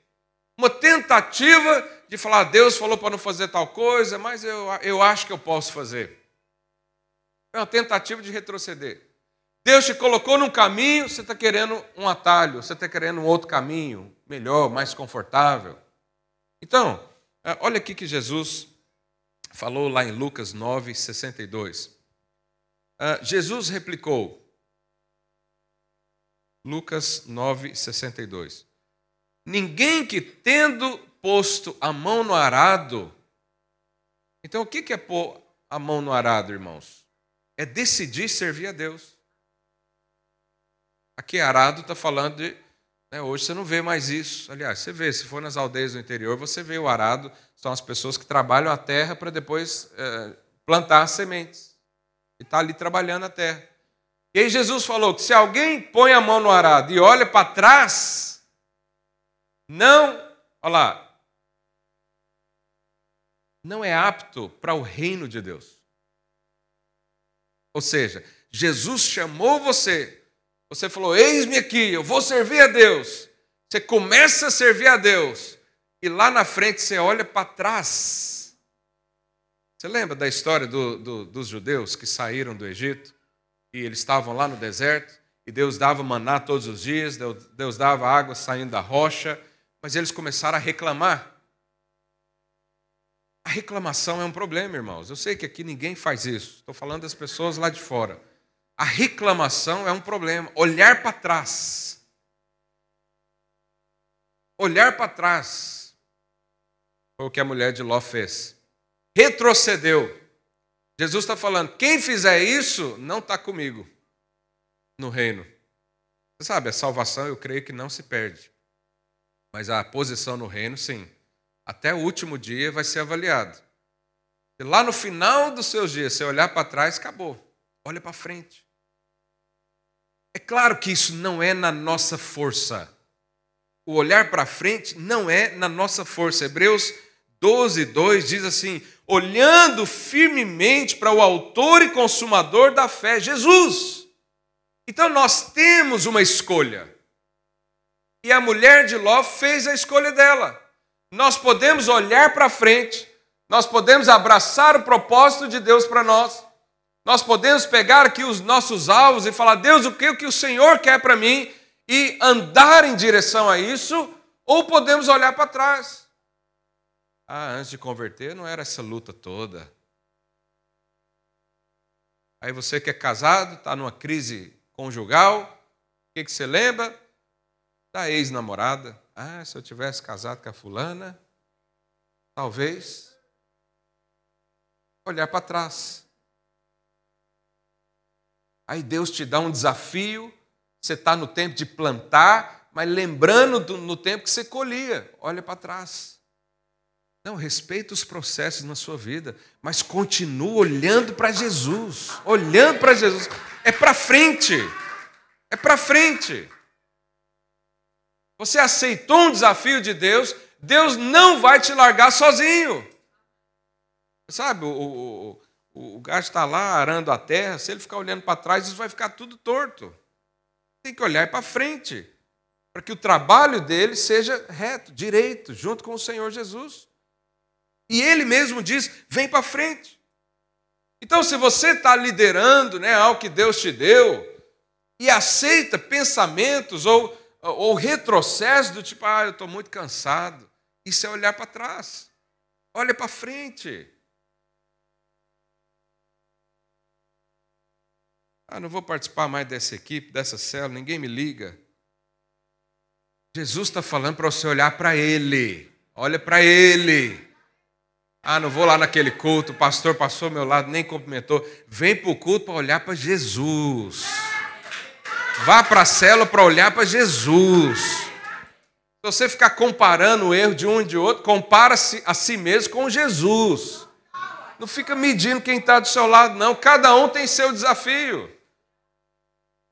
uma tentativa de falar: Deus falou para não fazer tal coisa, mas eu, eu acho que eu posso fazer. É uma tentativa de retroceder. Deus te colocou num caminho, você está querendo um atalho, você está querendo um outro caminho, melhor, mais confortável. Então, é, olha aqui que Jesus falou lá em Lucas 9, 62. Ah, Jesus replicou: Lucas 9, 62. Ninguém que tendo posto a mão no arado. Então, o que é pôr a mão no arado, irmãos? É decidir servir a Deus. Aqui, arado está falando de. Né, hoje você não vê mais isso. Aliás, você vê, se for nas aldeias do interior, você vê o arado, são as pessoas que trabalham a terra para depois é, plantar as sementes. E está ali trabalhando a terra. E aí Jesus falou que se alguém põe a mão no arado e olha para trás, não, olha lá, não é apto para o reino de Deus. Ou seja, Jesus chamou você, você falou: Eis-me aqui, eu vou servir a Deus. Você começa a servir a Deus, e lá na frente você olha para trás. Você lembra da história do, do, dos judeus que saíram do Egito? e eles estavam lá no deserto, e Deus dava maná todos os dias, Deus dava água saindo da rocha, mas eles começaram a reclamar. A reclamação é um problema, irmãos. Eu sei que aqui ninguém faz isso, estou falando das pessoas lá de fora. A reclamação é um problema. Olhar para trás. Olhar para trás. Foi o que a mulher de Ló fez. Retrocedeu. Jesus está falando: quem fizer isso não está comigo no reino. Você sabe, a salvação eu creio que não se perde. Mas a posição no reino, sim. Até o último dia vai ser avaliado. E lá no final dos seus dias, você olhar para trás, acabou. Olha para frente. É claro que isso não é na nossa força. O olhar para frente não é na nossa força. Hebreus 12, 2 diz assim: olhando firmemente para o Autor e Consumador da fé, Jesus. Então nós temos uma escolha. E a mulher de Ló fez a escolha dela. Nós podemos olhar para frente, nós podemos abraçar o propósito de Deus para nós, nós podemos pegar aqui os nossos alvos e falar: Deus, o que, o que o Senhor quer para mim? E andar em direção a isso, ou podemos olhar para trás. Ah, antes de converter não era essa luta toda. Aí você que é casado, está numa crise conjugal, o que, que você lembra? Da ex-namorada. Ah, se eu tivesse casado com a fulana, talvez. Olhar para trás. Aí Deus te dá um desafio, você está no tempo de plantar, mas lembrando do, no tempo que você colhia. Olha para trás. Não, respeita os processos na sua vida, mas continua olhando para Jesus, olhando para Jesus. É para frente. É para frente. Você aceitou um desafio de Deus, Deus não vai te largar sozinho. Sabe, o, o, o gajo está lá arando a terra, se ele ficar olhando para trás, isso vai ficar tudo torto. Tem que olhar para frente, para que o trabalho dele seja reto, direito, junto com o Senhor Jesus. E ele mesmo diz: vem para frente. Então, se você está liderando né, algo que Deus te deu e aceita pensamentos ou, ou retrocesso do tipo, ah, eu estou muito cansado, isso é olhar para trás. Olha para frente. Ah, não vou participar mais dessa equipe, dessa célula, ninguém me liga. Jesus está falando para você olhar para Ele. Olha para Ele. Ah, não vou lá naquele culto, o pastor passou ao meu lado, nem cumprimentou. Vem para o culto para olhar para Jesus. Vá para a célula para olhar para Jesus. Se você ficar comparando o erro de um e de outro, compara-se a si mesmo com Jesus. Não fica medindo quem está do seu lado, não. Cada um tem seu desafio.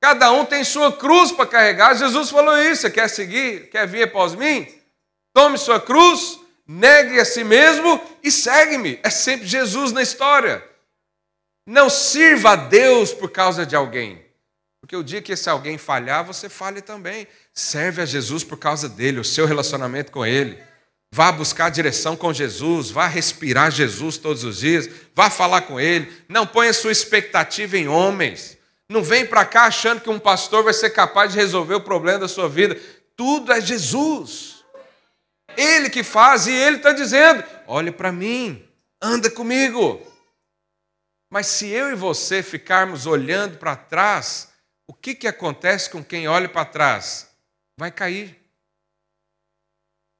Cada um tem sua cruz para carregar. Jesus falou isso. Você quer seguir? Quer vir após mim? Tome sua cruz negue a si mesmo e segue-me. É sempre Jesus na história. Não sirva a Deus por causa de alguém. Porque o dia que esse alguém falhar, você falhe também. Serve a Jesus por causa dele, o seu relacionamento com ele. Vá buscar direção com Jesus, vá respirar Jesus todos os dias, vá falar com ele. Não ponha sua expectativa em homens. Não vem para cá achando que um pastor vai ser capaz de resolver o problema da sua vida. Tudo é Jesus. Ele que faz e ele está dizendo: olhe para mim, anda comigo. Mas se eu e você ficarmos olhando para trás, o que, que acontece com quem olha para trás? Vai cair,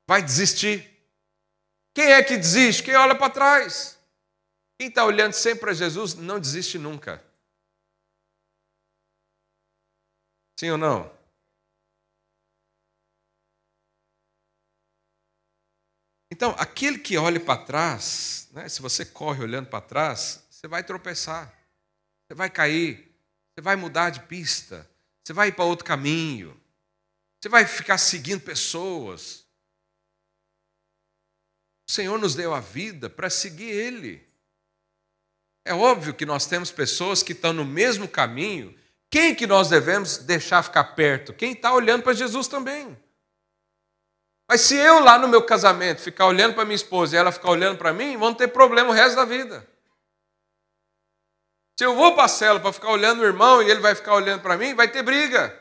vai desistir. Quem é que desiste? Quem olha para trás. Quem está olhando sempre para Jesus não desiste nunca. Sim ou não? Então, aquele que olha para trás, né, se você corre olhando para trás, você vai tropeçar, você vai cair, você vai mudar de pista, você vai ir para outro caminho, você vai ficar seguindo pessoas. O Senhor nos deu a vida para seguir Ele. É óbvio que nós temos pessoas que estão no mesmo caminho. Quem que nós devemos deixar ficar perto? Quem está olhando para Jesus também. Mas se eu lá no meu casamento ficar olhando para minha esposa e ela ficar olhando para mim, vamos ter problema o resto da vida. Se eu vou para a para ficar olhando o irmão e ele vai ficar olhando para mim, vai ter briga.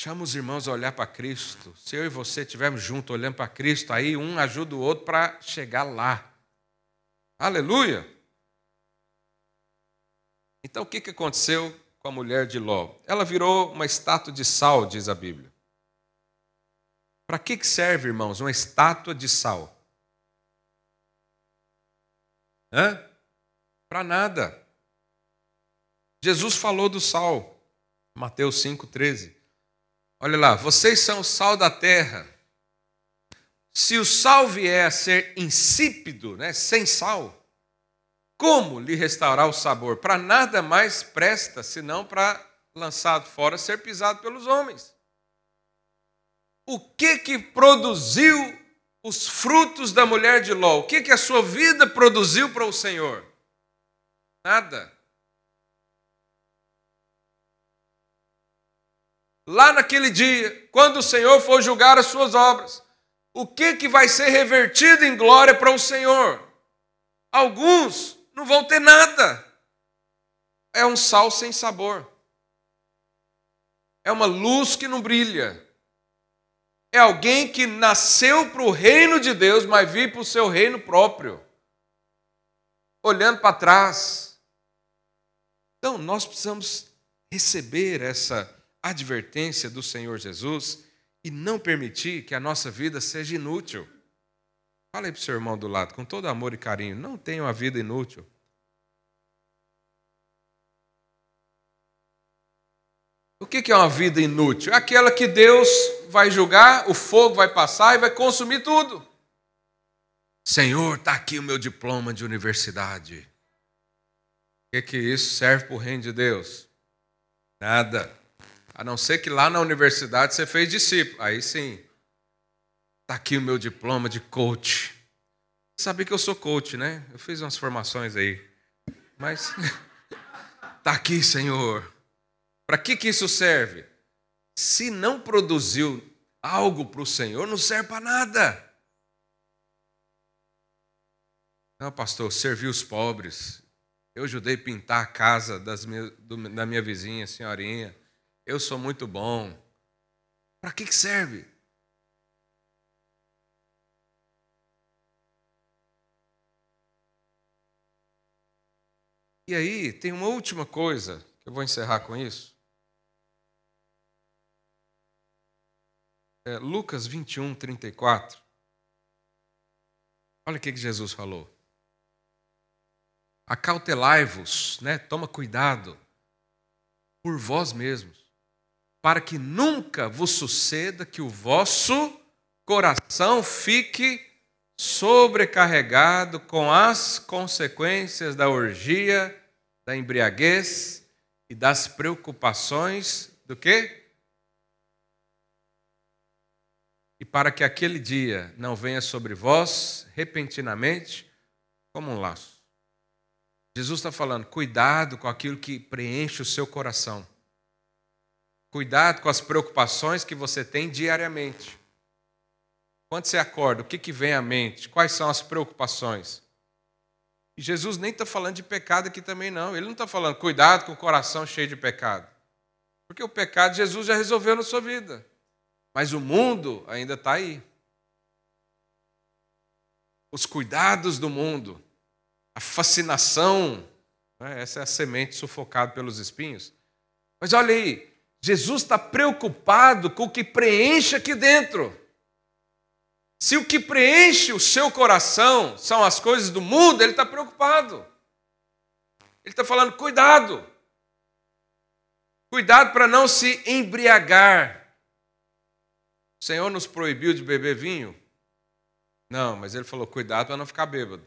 Chama os irmãos a olhar para Cristo. Se eu e você estivermos juntos olhando para Cristo, aí um ajuda o outro para chegar lá. Aleluia! Então o que aconteceu com a mulher de Ló? Ela virou uma estátua de sal, diz a Bíblia. Para que serve, irmãos, uma estátua de sal? Para nada. Jesus falou do sal, Mateus 5,13. Olha lá, vocês são o sal da terra. Se o sal vier a ser insípido, né, sem sal, como lhe restaurar o sabor? Para nada mais presta, senão para lançado fora, ser pisado pelos homens o que que produziu os frutos da mulher de Ló? O que que a sua vida produziu para o Senhor? Nada. Lá naquele dia, quando o Senhor for julgar as suas obras, o que que vai ser revertido em glória para o Senhor? Alguns não vão ter nada. É um sal sem sabor. É uma luz que não brilha. É alguém que nasceu para o reino de Deus, mas vive para o seu reino próprio. Olhando para trás. Então, nós precisamos receber essa advertência do Senhor Jesus e não permitir que a nossa vida seja inútil. Fala aí para o seu irmão do lado, com todo amor e carinho: não tenha uma vida inútil. O que é uma vida inútil? É aquela que Deus vai julgar, o fogo vai passar e vai consumir tudo. Senhor, está aqui o meu diploma de universidade. que, que isso serve para o reino de Deus? Nada. A não ser que lá na universidade você fez discípulo. Aí sim. Está aqui o meu diploma de coach. Sabe que eu sou coach, né? Eu fiz umas formações aí. Mas está aqui, Senhor. Para que, que isso serve? Se não produziu algo para o Senhor, não serve para nada. Não, pastor, servi os pobres. Eu ajudei a pintar a casa minha, do, da minha vizinha, senhorinha. Eu sou muito bom. Para que, que serve? E aí, tem uma última coisa, que eu vou encerrar com isso. É Lucas 21, 34. Olha o que, que Jesus falou. Acautelai-vos, né? toma cuidado por vós mesmos, para que nunca vos suceda que o vosso coração fique sobrecarregado com as consequências da orgia, da embriaguez e das preocupações do quê? E para que aquele dia não venha sobre vós repentinamente como um laço. Jesus está falando, cuidado com aquilo que preenche o seu coração. Cuidado com as preocupações que você tem diariamente. Quando você acorda, o que, que vem à mente? Quais são as preocupações? E Jesus nem está falando de pecado aqui também, não. Ele não está falando, cuidado com o coração cheio de pecado. Porque o pecado Jesus já resolveu na sua vida. Mas o mundo ainda está aí. Os cuidados do mundo, a fascinação, né? essa é a semente sufocada pelos espinhos. Mas olha aí, Jesus está preocupado com o que preenche aqui dentro. Se o que preenche o seu coração são as coisas do mundo, ele está preocupado. Ele está falando: cuidado. Cuidado para não se embriagar. O Senhor nos proibiu de beber vinho? Não, mas ele falou: cuidado para não ficar bêbado.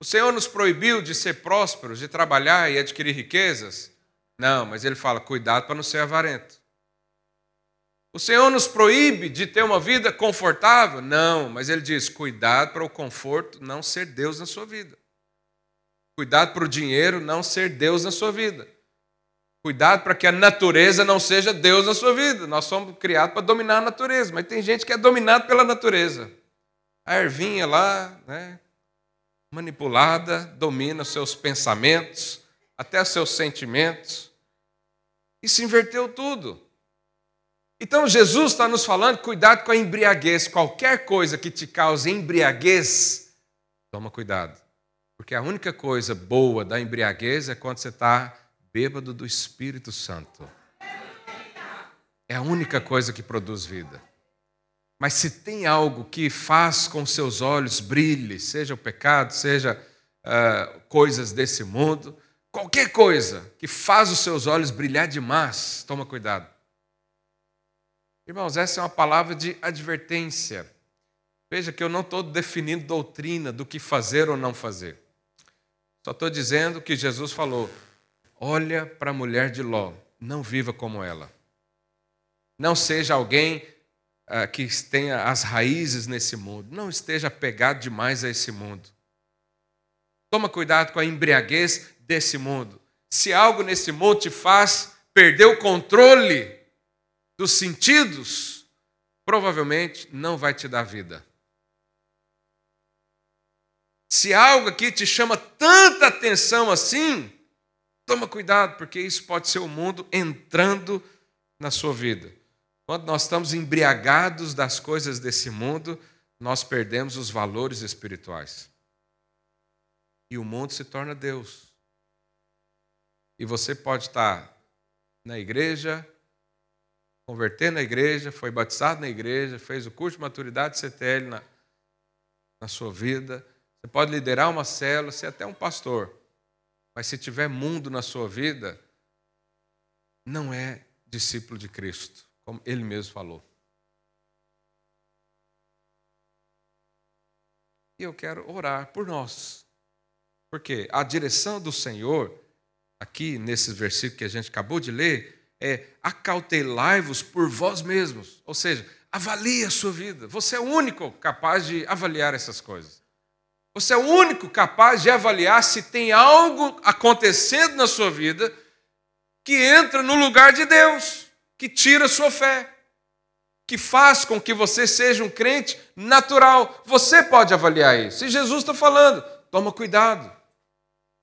O Senhor nos proibiu de ser prósperos, de trabalhar e adquirir riquezas? Não, mas ele fala: cuidado para não ser avarento. O Senhor nos proíbe de ter uma vida confortável? Não, mas Ele diz: cuidado para o conforto não ser Deus na sua vida. Cuidado para o dinheiro não ser Deus na sua vida. Cuidado para que a natureza não seja Deus na sua vida. Nós somos criados para dominar a natureza, mas tem gente que é dominado pela natureza. A ervinha lá, né, manipulada, domina os seus pensamentos, até os seus sentimentos. E se inverteu tudo. Então Jesus está nos falando, cuidado com a embriaguez. Qualquer coisa que te cause embriaguez, toma cuidado. Porque a única coisa boa da embriaguez é quando você está bêbado do Espírito Santo. É a única coisa que produz vida. Mas se tem algo que faz com seus olhos brilhe, seja o pecado, seja uh, coisas desse mundo, qualquer coisa que faz os seus olhos brilhar demais, toma cuidado. Irmãos, essa é uma palavra de advertência. Veja que eu não estou definindo doutrina do que fazer ou não fazer. Só estou dizendo que Jesus falou: olha para a mulher de Ló, não viva como ela. Não seja alguém uh, que tenha as raízes nesse mundo. Não esteja apegado demais a esse mundo. Toma cuidado com a embriaguez desse mundo. Se algo nesse mundo te faz perder o controle dos sentidos, provavelmente não vai te dar vida. Se algo aqui te chama tanta atenção assim, toma cuidado, porque isso pode ser o mundo entrando na sua vida. Quando nós estamos embriagados das coisas desse mundo, nós perdemos os valores espirituais. E o mundo se torna Deus. E você pode estar na igreja, converter na igreja, foi batizado na igreja, fez o curso de maturidade CTL na, na sua vida. Você pode liderar uma célula, ser até um pastor. Mas se tiver mundo na sua vida, não é discípulo de Cristo, como ele mesmo falou. E eu quero orar por nós. Porque a direção do Senhor, aqui nesse versículo que a gente acabou de ler, é acautelai-vos por vós mesmos. Ou seja, avalie a sua vida. Você é o único capaz de avaliar essas coisas. Você é o único capaz de avaliar se tem algo acontecendo na sua vida que entra no lugar de Deus, que tira a sua fé, que faz com que você seja um crente natural. Você pode avaliar isso. E Jesus está falando, toma cuidado,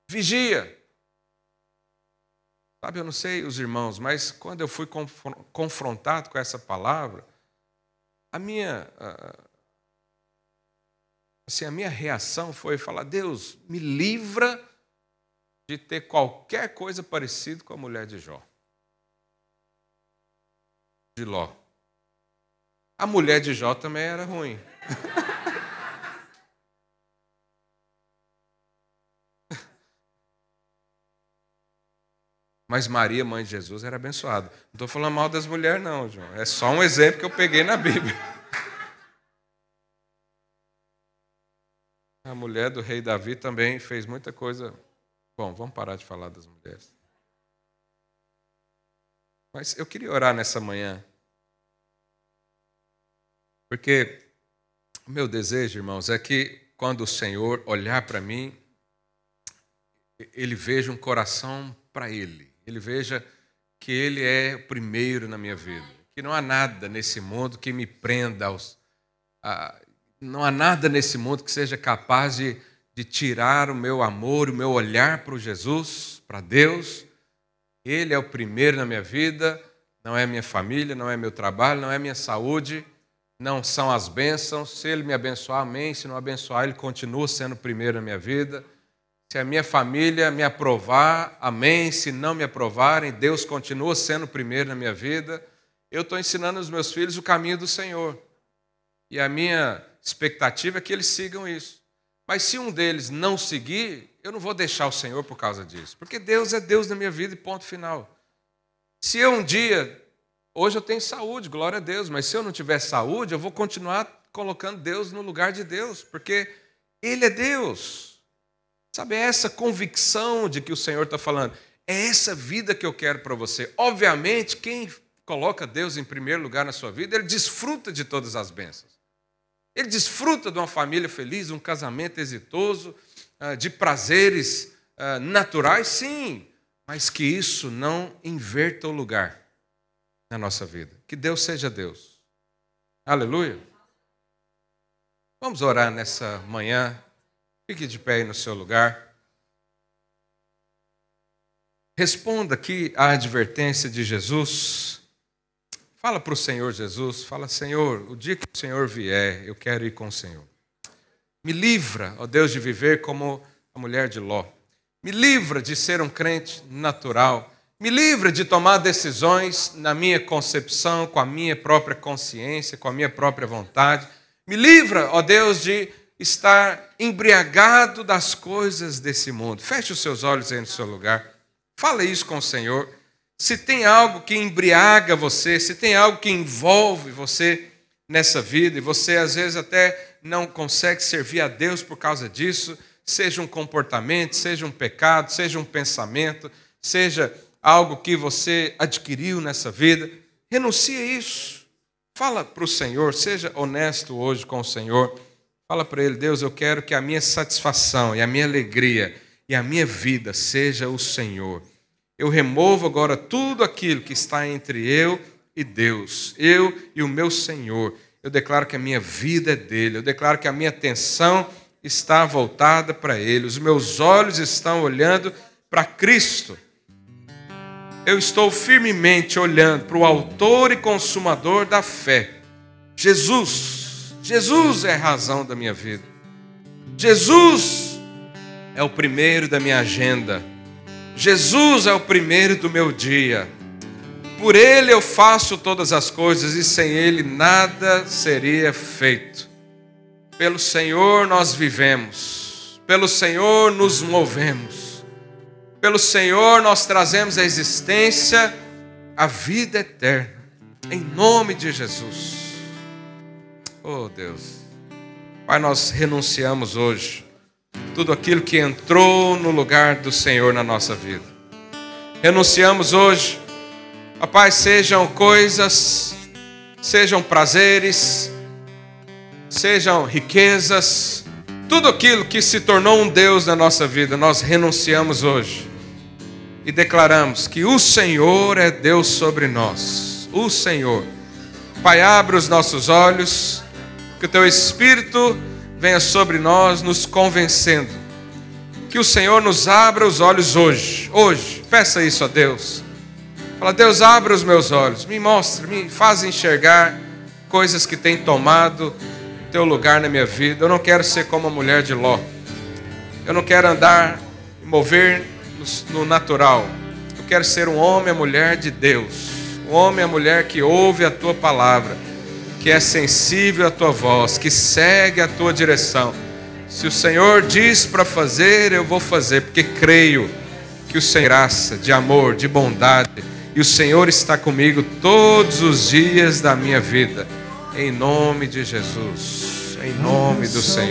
vigia. Sabe, eu não sei os irmãos, mas quando eu fui confrontado com essa palavra, a minha assim, a minha reação foi falar: Deus, me livra de ter qualquer coisa parecida com a mulher de Jó. De Ló. A mulher de Jó também era ruim. Mas Maria, mãe de Jesus, era abençoada. Não estou falando mal das mulheres, não, João. É só um exemplo que eu peguei na Bíblia. A mulher do rei Davi também fez muita coisa. Bom, vamos parar de falar das mulheres. Mas eu queria orar nessa manhã. Porque o meu desejo, irmãos, é que quando o Senhor olhar para mim, ele veja um coração para Ele. Ele veja que Ele é o primeiro na minha vida. Que não há nada nesse mundo que me prenda aos. A, não há nada nesse mundo que seja capaz de, de tirar o meu amor, o meu olhar para o Jesus, para Deus. Ele é o primeiro na minha vida, não é minha família, não é meu trabalho, não é minha saúde, não são as bênçãos. Se Ele me abençoar, amém. Se não abençoar, Ele continua sendo o primeiro na minha vida. Se a minha família me aprovar, amém. Se não me aprovarem, Deus continua sendo o primeiro na minha vida. Eu estou ensinando os meus filhos o caminho do Senhor. E a minha expectativa é que eles sigam isso. Mas se um deles não seguir, eu não vou deixar o Senhor por causa disso. Porque Deus é Deus na minha vida e ponto final. Se eu um dia, hoje eu tenho saúde, glória a Deus, mas se eu não tiver saúde, eu vou continuar colocando Deus no lugar de Deus, porque Ele é Deus. Sabe, é essa convicção de que o Senhor está falando. É essa vida que eu quero para você. Obviamente, quem coloca Deus em primeiro lugar na sua vida, ele desfruta de todas as bênçãos. Ele desfruta de uma família feliz, um casamento exitoso, ah, de prazeres ah, naturais, sim, mas que isso não inverta o lugar na nossa vida. Que Deus seja Deus. Aleluia. Vamos orar nessa manhã. Fique de pé aí no seu lugar. Responda aqui à advertência de Jesus. Fala para o Senhor Jesus, fala, Senhor, o dia que o Senhor vier, eu quero ir com o Senhor. Me livra, ó Deus, de viver como a mulher de Ló. Me livra de ser um crente natural. Me livra de tomar decisões na minha concepção, com a minha própria consciência, com a minha própria vontade. Me livra, ó Deus, de estar embriagado das coisas desse mundo. Feche os seus olhos aí no seu lugar. Fala isso com o Senhor. Se tem algo que embriaga você, se tem algo que envolve você nessa vida, e você às vezes até não consegue servir a Deus por causa disso, seja um comportamento, seja um pecado, seja um pensamento, seja algo que você adquiriu nessa vida, renuncie a isso. Fala para o Senhor, seja honesto hoje com o Senhor. Fala para Ele, Deus, eu quero que a minha satisfação e a minha alegria e a minha vida seja o Senhor. Eu removo agora tudo aquilo que está entre eu e Deus, eu e o meu Senhor. Eu declaro que a minha vida é dele, eu declaro que a minha atenção está voltada para ele, os meus olhos estão olhando para Cristo. Eu estou firmemente olhando para o Autor e Consumador da fé, Jesus. Jesus é a razão da minha vida. Jesus é o primeiro da minha agenda. Jesus é o primeiro do meu dia. Por Ele eu faço todas as coisas e sem Ele nada seria feito. Pelo Senhor nós vivemos, pelo Senhor nos movemos, pelo Senhor nós trazemos a existência, a vida eterna, em nome de Jesus. Oh Deus, Pai, nós renunciamos hoje tudo aquilo que entrou no lugar do Senhor na nossa vida. Renunciamos hoje, Pai, sejam coisas, sejam prazeres, sejam riquezas, tudo aquilo que se tornou um Deus na nossa vida, nós renunciamos hoje e declaramos que o Senhor é Deus sobre nós. O Senhor. Pai, abre os nossos olhos, que o teu Espírito venha sobre nós, nos convencendo. Que o Senhor nos abra os olhos hoje. Hoje. Peça isso a Deus. Fala, Deus, abra os meus olhos. Me mostre, me faz enxergar coisas que têm tomado teu lugar na minha vida. Eu não quero ser como a mulher de Ló. Eu não quero andar e mover no natural. Eu quero ser um homem e mulher de Deus. Um homem e mulher que ouve a tua palavra, que é sensível à tua voz, que segue a tua direção. Se o Senhor diz para fazer, eu vou fazer, porque creio que o Senhor graça, de amor, de bondade, e o Senhor está comigo todos os dias da minha vida. Em nome de Jesus. Em nome do Senhor